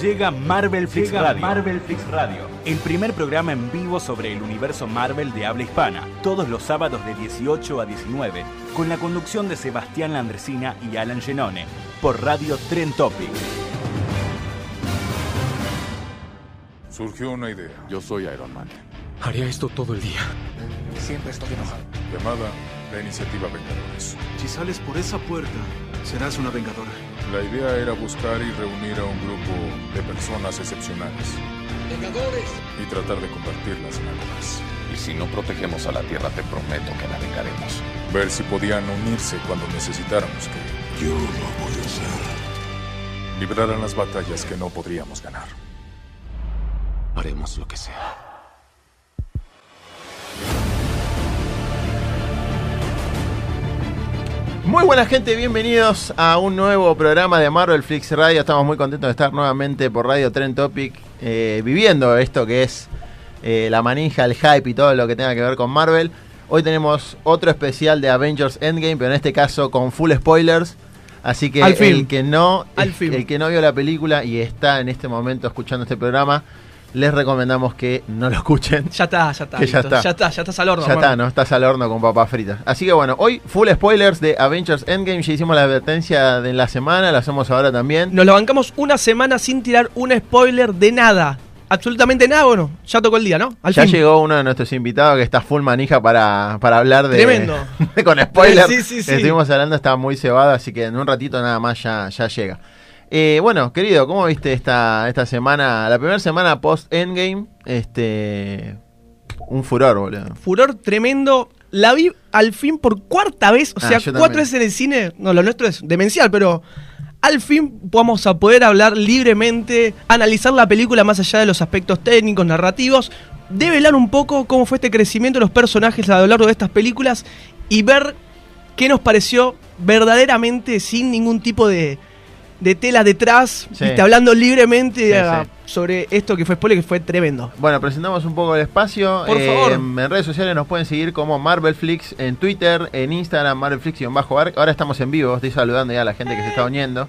Llega Marvel Flix Radio. Marvel Flix Radio, el primer programa en vivo sobre el universo Marvel de habla hispana, todos los sábados de 18 a 19, con la conducción de Sebastián Landresina y Alan Genone, por Radio Tren Topic. Surgió una idea. Yo soy Iron Man. Haría esto todo el día. Siempre estoy enojado. Llamada la Iniciativa Vengadores. Si sales por esa puerta, serás una vengadora. La idea era buscar y reunir a un grupo de personas excepcionales. ¡Vengadores! Y tratar de convertirlas en algo más. Y si no protegemos a la Tierra, te prometo que la vengaremos. Ver si podían unirse cuando necesitáramos que... Yo lo voy a hacer. Libraran las batallas que no podríamos ganar. Haremos lo que sea. Muy buena gente, bienvenidos a un nuevo programa de Marvel Flix Radio. Estamos muy contentos de estar nuevamente por Radio Trend Topic, eh, viviendo esto que es eh, la manija, el hype y todo lo que tenga que ver con Marvel. Hoy tenemos otro especial de Avengers Endgame, pero en este caso con full spoilers. Así que Al fin. el que no Al fin. el que no vio la película y está en este momento escuchando este programa, les recomendamos que no lo escuchen. Ya está, ya está. Que ya está. Ya está, ya estás al horno. Ya está, ¿no? Estás al horno con papas fritas. Así que bueno, hoy full spoilers de Avengers Endgame. Ya hicimos la advertencia de la semana, la hacemos ahora también. Nos lo bancamos una semana sin tirar un spoiler de nada. Absolutamente nada, bueno, ya tocó el día, ¿no? Al ya fin. llegó uno de nuestros invitados que está full manija para, para hablar de. Tremendo. con spoilers. Sí, sí, sí. Estuvimos hablando, está muy cebado, así que en un ratito nada más ya, ya llega. Eh, bueno, querido, ¿cómo viste esta, esta semana? La primera semana post Endgame. Este. Un furor, boludo. Furor tremendo. La vi al fin por cuarta vez, o Ah, sea, cuatro también. veces en el cine. No, lo nuestro es demencial, pero al fin vamos a poder hablar libremente, analizar la película más allá de los aspectos técnicos, narrativos, develar un poco cómo fue este crecimiento de los personajes a lo largo de estas películas y ver qué nos pareció verdaderamente sin ningún tipo de, de tela detrás, Sí. viste, hablando libremente Sí, sí. sobre esto que fue spoiler, que fue tremendo. Bueno, presentamos un poco el espacio. Por Eh, favor. En redes sociales nos pueden seguir como Marvelflix en Twitter, en Instagram, Marvelflix-arc. Ahora estamos en vivo, estoy saludando ya a la gente que se está uniendo.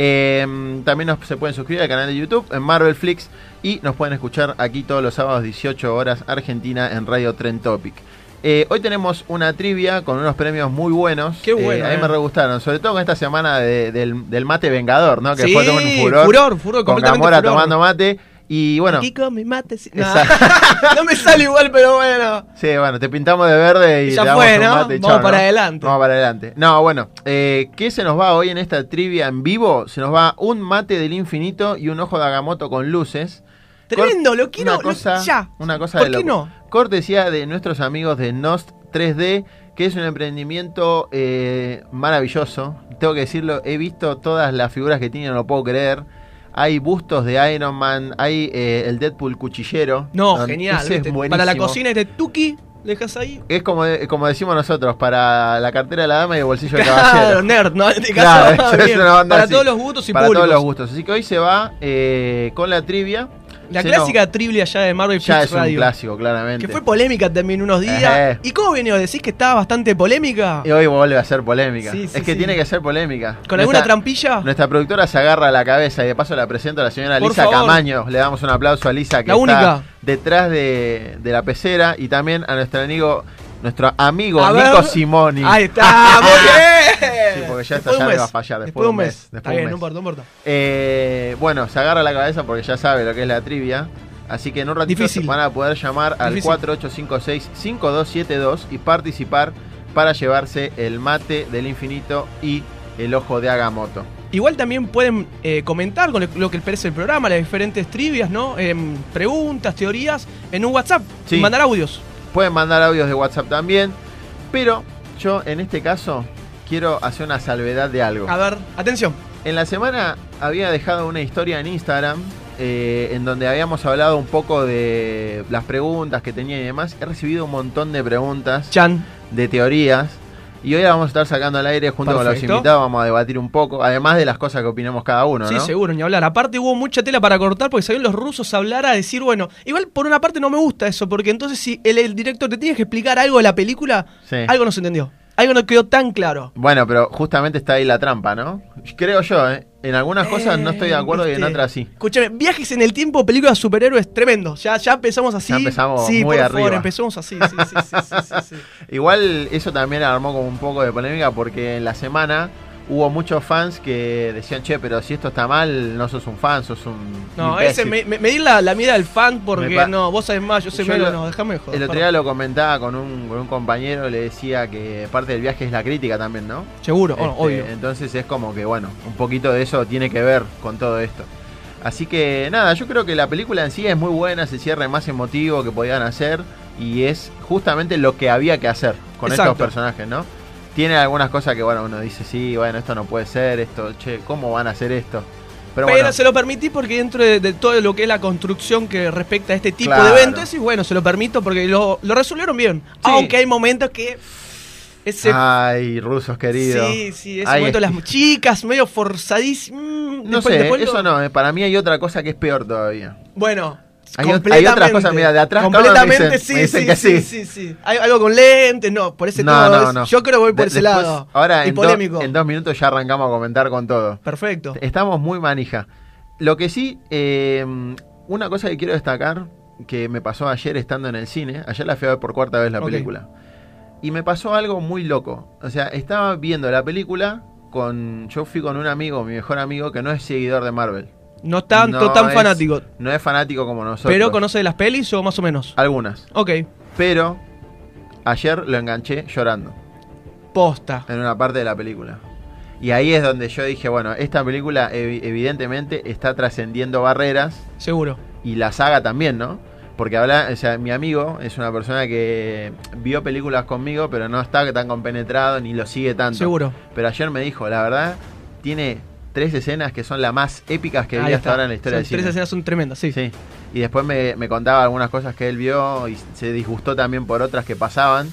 Eh, también nos, se pueden suscribir al canal de YouTube en Marvelflix y nos pueden escuchar aquí todos los sábados 18 horas Argentina en Radio Trend Topic. Eh, hoy tenemos una trivia con unos premios muy buenos. Qué bueno, Eh, a mí eh. me re gustaron, sobre todo con esta semana de- del, del mate vengador, ¿no? Que Sí, fue todo un furor. furor, furor, con Gamora furor. tomando mate. Y bueno, Aquí con mi mate. sí. No, no me sale igual, pero bueno. Sí, bueno, te pintamos de verde y Ya te damos fue, un ¿no? mate y Vamos chao, para ¿no? adelante. Vamos para adelante. No, bueno, eh, ¿qué se nos va hoy en esta trivia en vivo? Se nos va un mate del infinito y un ojo de Agamotto con luces. Tremendo, lo quiero Una cosa, lo- ya. Una cosa ¿Por de qué no? Cortesía de nuestros amigos de Nost 3D, que es un emprendimiento eh, maravilloso. Tengo que decirlo, he visto todas las figuras que tiene, no lo puedo creer. Hay bustos de Iron Man, hay eh, el Deadpool cuchillero. No, genial. ese es buenísimo. Para la cocina es de Tuki, dejas ahí. Es como, como decimos nosotros, para la cartera de la dama y el bolsillo del Claro, caballero. nerd, ¿no? Este caso, es para así. todos los gustos y Para públicos. todos los gustos. Así que hoy se va eh, con la trivia. La clásica trivia ya de Marvel ya es un Radio. clásico, claramente. Que fue polémica también unos días. ¿Y cómo venía? ¿Decís que estaba bastante polémica? Y hoy vuelve a ser polémica. Sí, sí, es que tiene que ser polémica. ¿Con alguna trampilla? Nuestra productora se agarra a la cabeza y de paso la presento a la señora Por Lisa favor. Camaño. Le damos un aplauso a Lisa que La está única. detrás de, de la pecera y también a nuestro amigo, nuestro amigo A Nico ver. Simoni. Ahí está, muy bien. Sí, porque ya Después esta le va a fallar, después de un mes. Está después bien, un no mes. importa, no importa. Eh, bueno, se agarra la cabeza porque ya sabe lo que es la trivia. Así que en un ratito Difícil. van a poder llamar al Difícil. 4856-5272 y participar para llevarse el mate del infinito y el ojo de Agamotto. Igual también pueden eh, comentar con lo que les parece el programa, las diferentes trivias, ¿no? Em, preguntas, teorías, en un WhatsApp. Sí. Y mandar audios. Pueden mandar audios de WhatsApp también. Pero yo en este caso quiero hacer una salvedad de algo. A ver, atención. En la semana había dejado una historia en Instagram eh, en donde habíamos hablado un poco de las preguntas que tenía y demás. He recibido un montón de preguntas, Chan. de teorías. Y hoy la vamos a estar sacando al aire junto con los invitados, vamos a debatir un poco, además de las cosas que opinemos cada uno, Sí, ¿no? seguro, ni hablar. Aparte hubo mucha tela para cortar porque salieron los rusos a hablar a decir, bueno, igual por una parte no me gusta eso, porque entonces si el, el director te tiene que explicar algo de la película, Sí. algo no se entendió. Algo no quedó tan claro. Bueno, pero justamente está ahí la trampa, ¿no? Creo yo, ¿eh? En algunas cosas no estoy de acuerdo y en ¿viste? otras sí. Escúchame, viajes en el tiempo, películas de superhéroes, tremendo. Ya, ya empezamos así. Ya empezamos sí, muy por arriba. favor, empezamos así. Sí, sí, sí, sí, sí, sí. Igual eso también armó como un poco de polémica porque en la semana hubo muchos fans que decían, che, pero si esto está mal, no sos un fan, sos un. No, imbécil". ese, me, me, medir la, la mira del fan porque no, vos sabés más, yo Yo menos, no, déjame de joder. El otro día lo comentaba con un, con un compañero, le decía que parte del viaje es la crítica también, ¿no? Seguro, Este, obvio. Entonces es como que, bueno, un poquito de eso tiene que ver con todo esto. Así que nada, yo creo que la película en sí es muy buena, es el cierre más emotivo que podían hacer y es justamente lo que había que hacer con Exacto. estos personajes, ¿no? Tiene algunas cosas que, bueno, uno dice, sí, bueno, esto no puede ser, esto, che, ¿cómo van a hacer esto? Pero, Pero bueno, se lo permití porque dentro de, de todo lo que es la construcción que respecta a este tipo Claro. de eventos, y bueno, se lo permito porque lo, lo resolvieron bien. Aunque hay momentos que ese ay, rusos queridos. Sí, sí, ese Ay, momento es- las chicas medio forzadísimas. mm, No sé, lo- eso no, eh, para mí hay otra cosa que es peor todavía. Bueno, Hay otras cosas, mira, de atrás me Completamente, dicen- sí, me dicen sí, que sí, sí. sí, sí. Hay algo con lentes, no, por ese No, todo. no, no. Yo creo que voy por De- ese después, lado. Ahora, y en, do- polémico. en dos minutos ya arrancamos a comentar con todo. Perfecto. Estamos muy manija. Lo que sí, eh, una cosa que quiero destacar, que me pasó ayer estando en el cine, ayer la fui a ver por cuarta vez la película, y me pasó algo muy loco. O sea, estaba viendo la película con... Yo fui con un amigo, mi mejor amigo, que no es seguidor de Marvel. No tanto No tan es- fanático. No es fanático como nosotros. Pero conoce de las pelis o más o menos. Algunas. Ok, Pero ayer lo enganché llorando posta. en una parte de la película. Y ahí es donde yo dije, bueno, esta película evi- evidentemente está trascendiendo barreras Seguro. y la saga también, ¿no? Porque habla, o sea, mi amigo es una persona que vio películas conmigo, pero no está tan compenetrado ni lo sigue tanto. Seguro. Pero ayer me dijo, la verdad, tiene tres escenas que son las más épicas que vi hasta ahora en la historia Son del cine. Tres escenas son tremendas, sí. Sí. Y después me, me contaba algunas cosas que él vio y se disgustó también por otras que pasaban,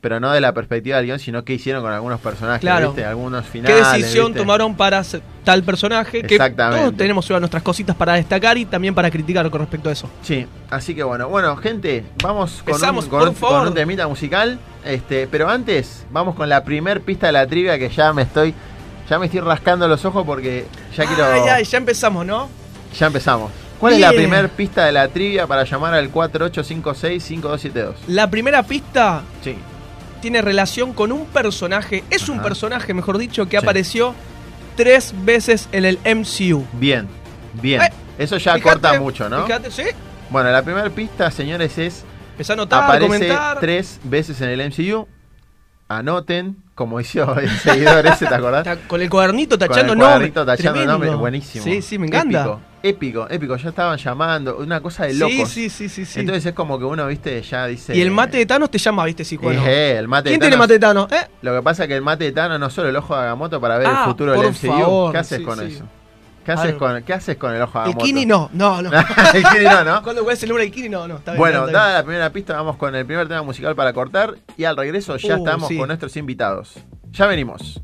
pero no de la perspectiva del guion, sino qué hicieron con algunos personajes, Claro. ¿viste? Algunos ¿Qué finales. decisión ¿viste? tomaron para tal personaje? Que Exactamente. todos tenemos nuestras cositas para destacar y también para criticar con respecto a eso. Sí, así que bueno, bueno, gente, vamos con, Empezamos, un, con, por un- favor. con un temita musical, este, pero antes vamos con la primer pista de la trivia que ya me estoy, ya me estoy rascando los ojos porque ya quiero, Ay, ay, ya empezamos, ¿no? ya empezamos. ¿Cuál es la Bien. primer pista de la trivia para llamar al 4856-5272? La primera pista Sí. tiene relación con un personaje, es un personaje, mejor dicho, que Sí. apareció tres veces en el MCU. Bien, bien. Eh, Eso ya Fíjate, corta mucho, ¿no? Fíjate, sí. Bueno, la primera pista, señores, es Empezá a anotar, aparece comentar. tres veces en el MCU. Anoten, como hizo el seguidor ese, ¿te acordás? Ta- Con el cuadernito Con tachando el nombres. cuadernito tachando Tremendo. nombres, buenísimo. Sí, sí, me encanta. Épico, épico, épico. Ya estaban llamando, una cosa de locos. sí, sí, sí, sí. Entonces es como que uno, viste, ya dice. y el mate de Thanos te llama, ¿viste? Sí, bueno. Eh, el mate de ¿Quién tiene Thanos- mate de Thanos? ¿Eh? Lo que pasa es que el mate de Thanos no solo el ojo de Agamotto para ver Ah, el futuro del MCU. favor, ¿Qué haces sí, con sí. eso? ¿Qué haces, con, ¿Qué haces con el ojo de El Agamotto? Kini no, no, no. el Kini no, ¿no? Cuando juegas el número del Kini no, no. Está bien, Bueno, está bien. dada la primera pista, vamos con el primer tema musical para cortar. Y al regreso ya Uh, estamos sí. con nuestros invitados. Ya venimos.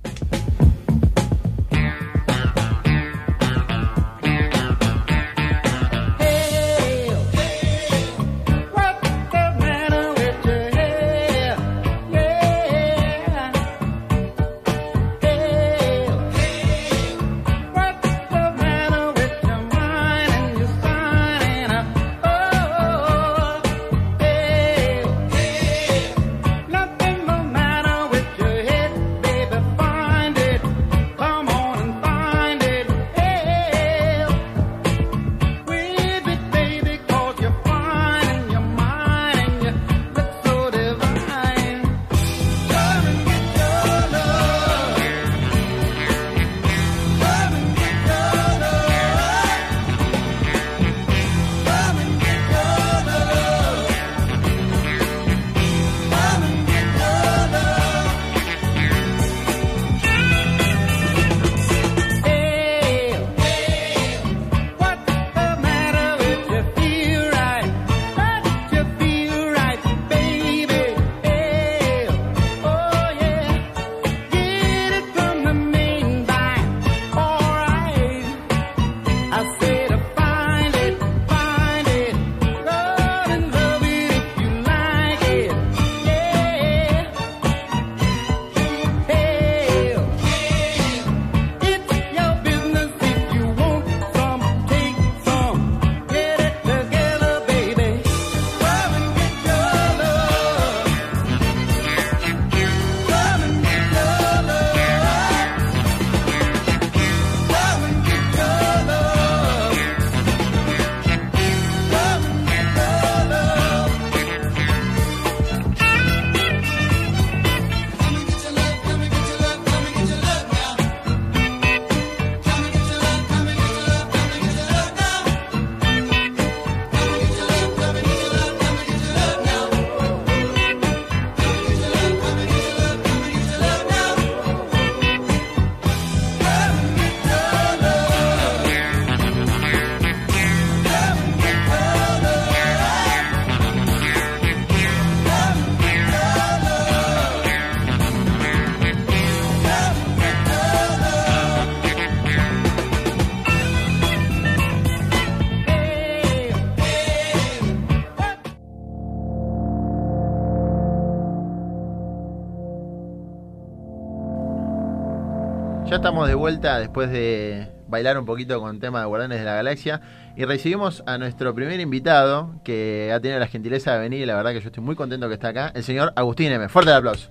Estamos de vuelta después de bailar un poquito con el tema de Guardianes de la Galaxia y recibimos a nuestro primer invitado que ha tenido la gentileza de venir y la verdad que yo estoy muy contento que está acá, el señor Agustín M. Fuerte el aplauso.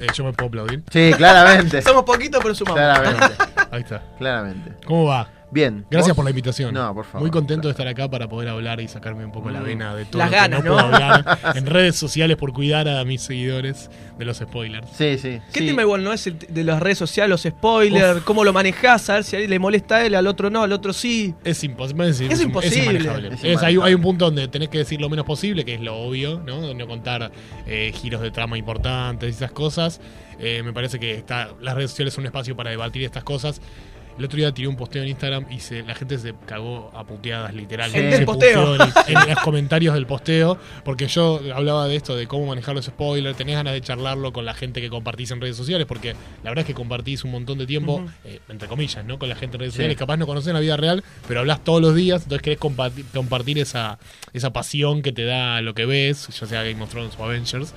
Eh, ¿Yo me puedo aplaudir? Sí, claramente. Somos poquitos, pero sumamos. Claramente. Ahí está. Claramente. ¿Cómo va? Bien. Gracias ¿Vos? por la invitación. No, por favor. Muy contento de estar acá para poder hablar y sacarme un poco la vena de todo Las lo que ganas, no, ¿no? puedo hablar en redes sociales por cuidar a mis seguidores de los spoilers. Sí, sí. ¿Qué sí. tema igual no es el t- de las redes sociales, los spoilers, cómo lo manejás, a ver si a él le molesta a él, al otro no, al otro sí? Es, impos- es, Es imposible. Es Es- hay, hay un punto donde tenés que decir lo menos posible, que es lo obvio, ¿no? No contar eh, giros de trama importantes y esas cosas. Eh, me parece que está, las redes sociales son un espacio para debatir estas cosas. El otro día tiré un posteo en Instagram y se, la gente se cagó a puteadas, literal. En Se el posteo. En, en los comentarios del posteo, porque yo hablaba de esto, de cómo manejar los spoilers. Tenés ganas de charlarlo con la gente que compartís en redes sociales, porque la verdad es que compartís un montón de tiempo, eh, entre comillas, ¿no? Con la gente en redes Sí. sociales. Capaz no conocen la vida real, pero hablas todos los días, entonces querés compartir, compartir esa, esa pasión que te da lo que ves, ya sea Game of Thrones o Avengers.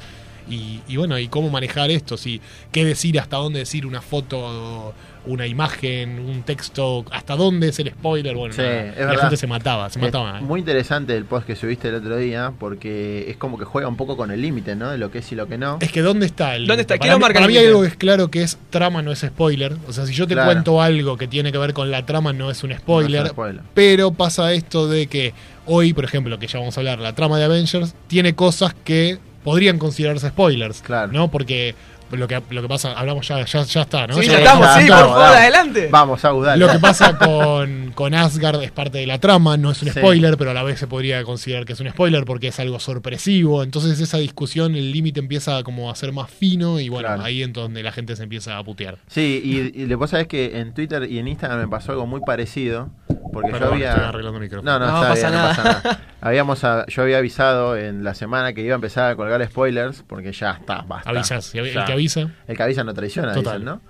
Y, y bueno, y cómo manejar esto, si qué decir, hasta dónde decir una foto, una imagen, un texto, hasta dónde es el spoiler. Bueno, Sí, nada, es la verdad. gente se mataba, se Es mataba. ¿eh? muy interesante el post que subiste el otro día porque es como que juega un poco con el límite, ¿no? De lo que es y lo que no. Es que ¿dónde está el ¿Dónde está? Para, mí, marca para mí algo que es claro que es trama, no es spoiler. O sea, si yo te Claro. cuento algo que tiene que ver con la trama, no es un spoiler. No es un spoiler. Pero pasa esto de que hoy, por ejemplo, que ya vamos a hablar, la trama de Avengers tiene cosas que podrían considerarse spoilers. Claro. ¿No? Porque lo que, lo que pasa, hablamos ya, ya, ya está, ¿no? Sí, Ya- ya estamos, sí, por favor, vamos. adelante. Vamos, Agus, dale. Lo que pasa con, con Asgard es parte de la trama, no es un Sí. spoiler, pero a la vez se podría considerar que es un spoiler porque es algo sorpresivo. Entonces esa discusión, el límite empieza como a ser más fino y bueno, Claro. ahí es donde la gente se empieza a putear. Sí, y, y lo que pasa es que en Twitter y en Instagram me pasó algo muy parecido. Porque Perdón, yo había. estoy arreglando el micrófono. No, no, No está pasa bien, no nada. pasa nada. Habíamos a- yo había avisado en la semana que iba a empezar a colgar spoilers porque ya está, basta. Avisas, el Ya. que avisa. El que avisa no traiciona, Total. dicen, ¿no?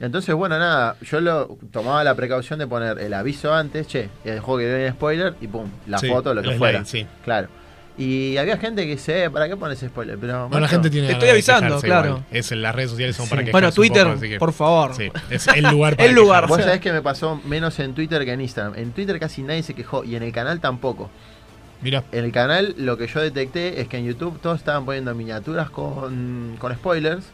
Entonces, bueno, nada, yo lo tomaba la precaución de poner el aviso antes, che, el juego que viene spoiler y pum, la Sí, foto, lo que fuera. sí. Claro. Y había gente que dice, "Eh, ¿para qué pones spoiler? Pero Bueno, la gente tiene Te estoy avisando, claro. igual. Es, las redes sociales son Sí. para que Bueno, Twitter, por favor. Sí, es el lugar para El lugar. Vos sabés que me pasó menos en Twitter que en Instagram. En Twitter casi nadie se quejó y en el canal tampoco. Mira, En el canal lo que yo detecté es que en YouTube todos estaban poniendo miniaturas con, con spoilers.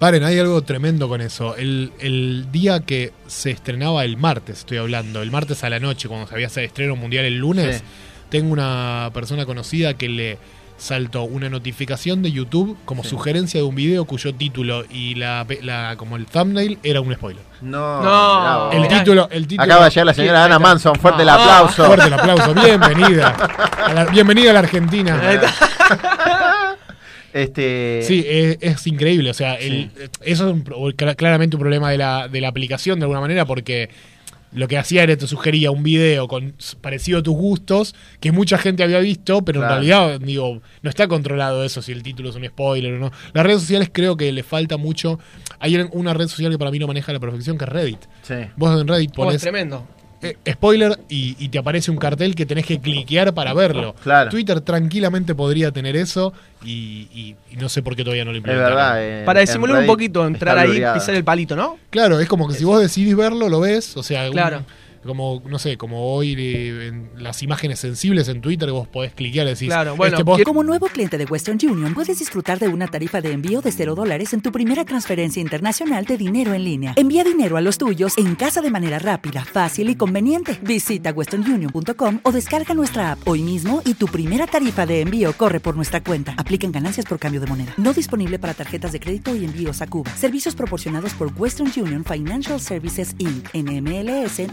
Paren, hay algo tremendo con eso. El, el día que se estrenaba el martes, estoy hablando, el martes a la noche, cuando se había estreno mundial el lunes, Sí. Tengo una persona conocida que le saltó una notificación de YouTube como Sí. sugerencia de un video cuyo título y la, la- como el thumbnail era un spoiler. No, No. El título, el título Acaba de llegar la señora Ana Manson, fuerte el Ah. aplauso. Fuerte el aplauso, bienvenida. A la- bienvenida a la Argentina. Este, Sí, es, es increíble. O sea, el- eso es un claramente un problema de la, de la aplicación de alguna manera porque lo que hacía era te sugería un video con parecido a tus gustos que mucha gente había visto, pero Claro. en realidad, digo, no está controlado eso si el título es un spoiler o no. Las redes sociales creo que le falta mucho. Hay una red social que para mí no maneja a la perfección que es Reddit. sí. Vos en Reddit Oh, es pones tremendo. Eh, spoiler y, y te aparece un cartel que tenés que cliquear para verlo. Claro. Twitter tranquilamente podría tener eso y, y- y no sé por qué todavía no lo Es implementaron. verdad. en- Para disimular un poquito, entrar ahí, pisar el palito, ¿no? Claro, es como que si vos decidís verlo, lo ves. O sea, un- Claro. Como, no sé, como hoy eh, en las imágenes sensibles en Twitter, vos podés cliquear y decís, Claro, bueno, este post- Como nuevo cliente de Western Union, puedes disfrutar de una tarifa de envío de 0 dólares en tu primera transferencia internacional de dinero en línea. Envía dinero a los tuyos en casa de manera rápida, fácil y conveniente. Visita westernunion.com o descarga nuestra app hoy mismo y tu primera tarifa de envío corre por nuestra cuenta. Aplican ganancias por cambio de moneda. No disponible para tarjetas de crédito y envíos a Cuba. Servicios proporcionados por Western Union Financial Services Inc. NMLS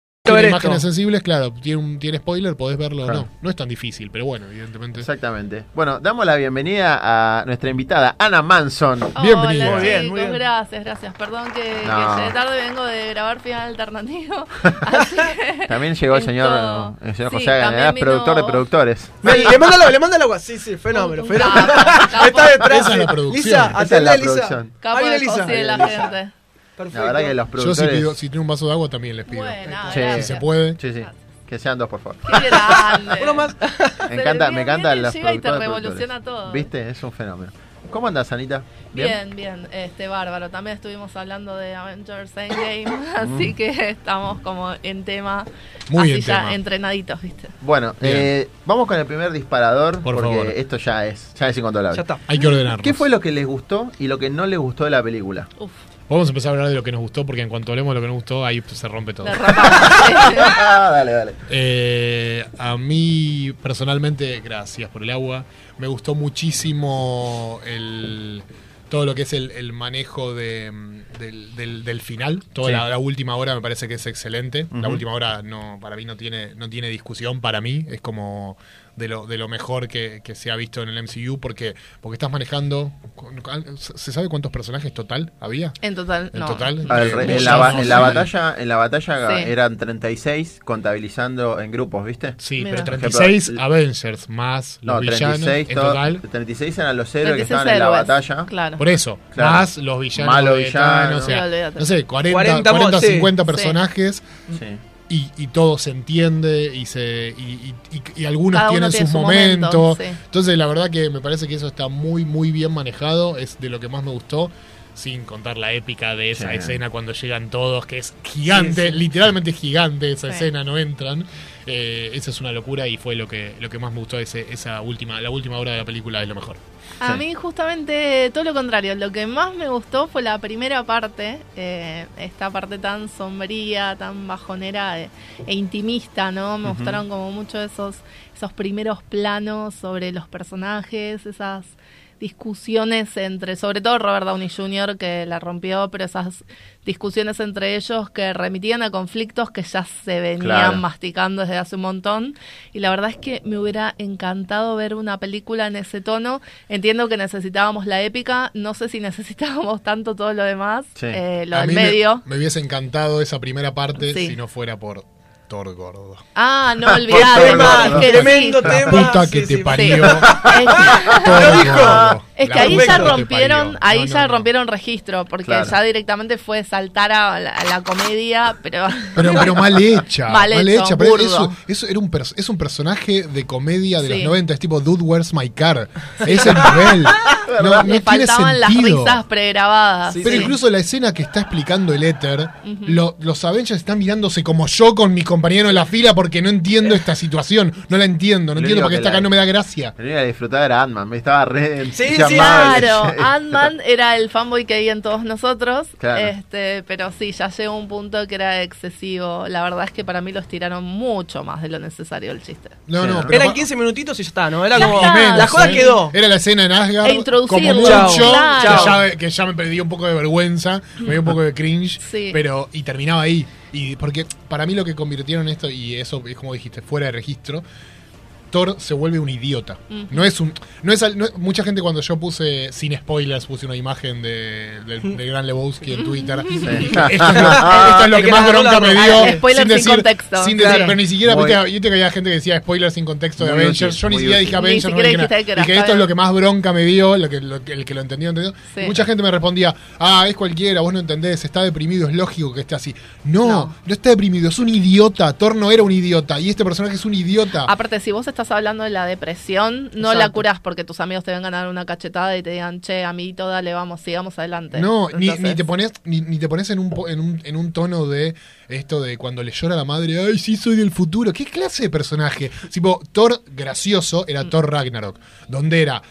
Tiene ver imágenes esto. sensibles, claro, tiene, un, tiene spoiler, podés verlo o Claro. no. No es tan difícil, pero bueno, evidentemente. Exactamente. Bueno, damos la bienvenida a nuestra invitada, Ana Manson. Bienvenida. Hola, Muy bien, muy bien. gracias, gracias. Perdón que, No. que llegué tarde, vengo de grabar Final Alternativo. Así que También llegó el señor, el señor sí, José Aganeda, también vino- productor de productores. Le, le manda le manda el agua. Sí, sí, fenómeno. fenómeno. Está detrás. Esa es la sí. producción. Lisa, atendé, la Lisa. producción. Capo de Lisa. José de la gente. Perfecto. La verdad que los Yo si, productores... pido, si tiene un vaso de agua también les pido. Bueno, Sí. Si se puede. Sí, sí. Que sean dos, por favor. Qué grande. Uno más. Me encanta, bien, me encantan bien, los llega y te productores. revoluciona productores. todo. ¿Viste? Es un fenómeno. ¿Cómo andas, Anita? Bien, bien, este bárbaro. También estuvimos hablando de Avengers Endgame, así que estamos como en tema, Muy así en ya tema. entrenaditos, ¿viste? Bueno, eh, vamos con el primer disparador, Por porque favor. esto ya es, ya es incontrolable. Ya está. Hay que ordenarnos. ¿Qué fue lo que les gustó y lo que no les gustó de la película? Vamos a empezar a hablar de lo que nos gustó, porque en cuanto hablemos de lo que nos gustó, ahí se rompe todo. Ah, dale, dale. Eh, a mí, personalmente, gracias por el agua. Me gustó muchísimo el todo lo que es el, el manejo de, mm, del, del- del final. Toda Sí. la, la última hora me parece que es excelente. La última hora no para mí no tiene, no tiene discusión. Para mí es como de lo, de lo mejor que, que se ha visto en el MCU porque, porque estás manejando... ¿Se sabe cuántos personajes total había? En total, En no. total. Ver, Eh, en, la, en la batalla, en la batalla Sí. eran 36 contabilizando en grupos, ¿viste? Sí, Mira. pero Por ejemplo, 36 Avengers más los No, villanos 36, en total. 36 eran los héroes que 36 estaban en la héroes, batalla. Claro. Por eso, Claro. más los villanos Más los villanos. O sea, no sé, 40, 40 40, sí. 50 Sí. personajes Sí. Y, y todo se entiende y se y, y- y- y algunos tienen tiene sus su momentos. momento, sí. Entonces, la verdad que me parece que eso está muy muy bien manejado, es de lo que más me gustó. Sin contar la épica de esa Sí. escena cuando llegan todos, que es gigante, Sí, sí. literalmente gigante esa Sí. escena, no entran. Eh, esa es una locura y fue lo que, lo que más me gustó ese, esa última, la última hora de la película es lo mejor. A Sí. mí justamente todo lo contrario, lo que más me gustó fue la primera parte, eh, esta parte tan sombría, tan bajonera e, e intimista, ¿no? Me gustaron como mucho esos, esos primeros planos sobre los personajes, esas discusiones entre, sobre todo Robert Downey Jr. que la rompió, pero esas discusiones entre ellos que remitían a conflictos que ya se venían Claro. masticando desde hace un montón. Y la verdad es que me hubiera encantado ver una película en ese tono. Entiendo que necesitábamos la épica, no sé si necesitábamos tanto todo lo demás, Sí. eh, lo A del mí me- medio. Me, hubiese encantado esa primera parte Sí. si no fuera por Thor gordo. Ah, no olvidate, tremendo tema. puta que sí, te sí. parió. Thor dijo. Es que ahí ya rompieron, ahí No, ya no, no. rompieron registro, porque Claro. ya directamente fue saltar a la, a la comedia, pero Pero, pero mal hecha. Mal mal, hecho, hecha. Pero eso, eso era un es un personaje de comedia de Sí. los 90. Es tipo Dude, Where's My Car? Es el nivel. No, no le tiene faltaban las sentido. risas pregrabadas. Sí, Pero sí. incluso la escena que está explicando el éter, Ujú. lo- los Avengers están mirándose como yo con mi compañero en la fila porque no entiendo esta situación. No la entiendo, no Lo entiendo porque que esta acá no me da gracia. Único que disfrutaba era Ant-Man, me estaba re Sí, sí. Claro, Ant-Man era el fanboy que hay en todos nosotros, Claro. este, pero sí, ya llegó un punto que era excesivo. La verdad es que para mí los tiraron mucho más de lo necesario el chiste. No, no, pero Eran pa- 15 minutitos y ya está, ¿no? Era Ya como. está. menos, La joda ¿eh? quedó. Era la escena en Asgard. E como mucho, claro. que, ya, que ya me pedía un poco de vergüenza, me dio un poco de cringe, Sí. pero y terminaba ahí. Y porque para mí lo que convirtieron esto, y eso es como dijiste, fuera de registro, Thor se vuelve un idiota. No es un. No es, al- no- mucha gente cuando yo puse, sin spoilers, puse una imagen de, de Gran Lebowski en Twitter. esto es lo, esto es lo Hay que más bronca me Ah, dio. spoiler sin contexto. sin Claro. decir- pero ni siquiera, Muy- viste, viste que había gente que decía spoilers sin contexto de Muy Avengers. útil, yo ni siquiera útil. dije Ni Avengers. no dije nada. que era, Dije, está esto es lo que más bronca me dio, lo que, lo el que lo entendió, entendió. Sí. Mucha gente me respondía, ah, es cualquiera, vos no entendés, está deprimido, es lógico que esté así. No, no, No. está deprimido, es un idiota. Thor no era un idiota y este personaje es un idiota. Aparte, si vos estás hablando de la depresión, no la curás porque tus amigos te vengan a dar una cachetada y te digan, che, amiguito, dale, vamos, sigamos adelante. No, ni, Entonces, ni te pones, ni, ni te pones en un, en, un, en un tono de esto de cuando le llora a la madre, ay, sí, soy del futuro. ¿Qué clase de personaje? Tipo, Thor gracioso Mm. era Thor Ragnarok, donde era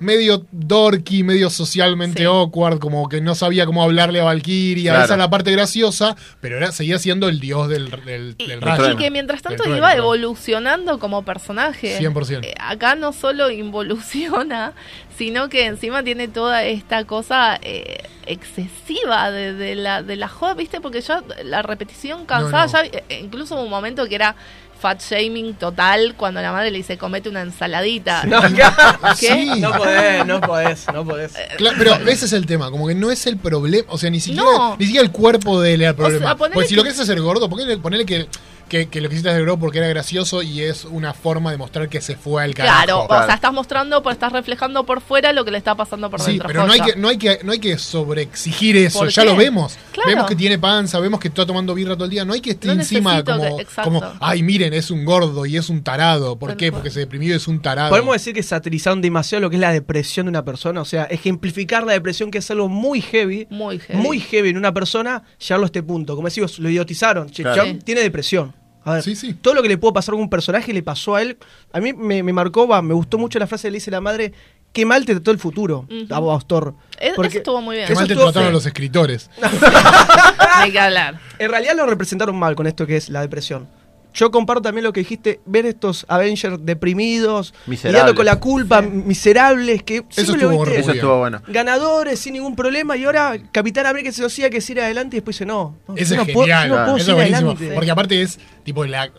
medio dorky, medio socialmente Sí. awkward, como que no sabía cómo hablarle a Valkyria, Claro. esa es la parte graciosa, pero era, seguía siendo el dios del, del, Y, del y que mientras tanto trueno, iba evolucionando como personaje. 100%. Eh, acá no solo involuciona, sino que encima tiene toda esta cosa eh, excesiva de, de la de la joda, ¿viste? Porque ya la repetición cansada, No, no. ya eh, incluso hubo un momento que era fat shaming total cuando la madre le dice comete una ensaladita. No, ¿Qué? Sí. No podés, no podés, no podés. Claro, pero ese es el tema, como que no es el problema, o sea, ni siquiera, No. ni siquiera el cuerpo de él era el problema. sea, ponele Porque si que- lo querés hacer gordo, ponele, ponele que, que, que lo quisiste hacer gordo porque era gracioso y es una forma de mostrar que se fue al carajo. Claro, o sea, estás mostrando, pues estás reflejando por fuera lo que le está pasando por Sí, dentro. pero no hay, que, no, hay que, no hay que sobreexigir eso, ¿Por ya qué? lo vemos. Claro. Vemos que tiene panza, vemos que está tomando birra todo el día. No hay que estar No encima como, que- como, ay, miren, es un gordo y es un tarado. ¿Por qué? cual. Porque se deprimió y es un tarado. Podemos decir que satirizaron demasiado lo que es la depresión de una persona, o sea, ejemplificar la depresión que es algo muy heavy, Muy heavy. muy heavy en una persona, llevarlo a este punto. Como decimos, lo idiotizaron. Che, Claro. tiene depresión. A ver, todo lo que le pudo pasar a un personaje le pasó a él. A mí me, me marcó, va, me gustó mucho la frase que le dice la madre, qué mal te trató el futuro, Ujú. a vos, Thor. Es- Porque eso estuvo muy bien. Qué mal te trataron los escritores. Hay que hablar. En realidad lo representaron mal con esto que es la depresión. Yo comparto también lo que dijiste, ver estos Avengers deprimidos, lidiando con la culpa, miserables, que lo estuvo viste muy Eso estuvo bueno. ganadores sin ningún problema y ahora Capitán América se lo hacía que seguir adelante y después dice no. no, Ese yo es no puedo- genial. no puedo Eso es buenísimo. adelante. Porque aparte es, tipo, la.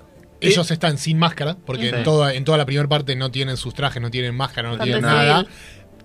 Ellos están sin máscara, porque Sí. en, toda, en toda la primera parte no tienen sus trajes, no tienen máscara, no tienen nada.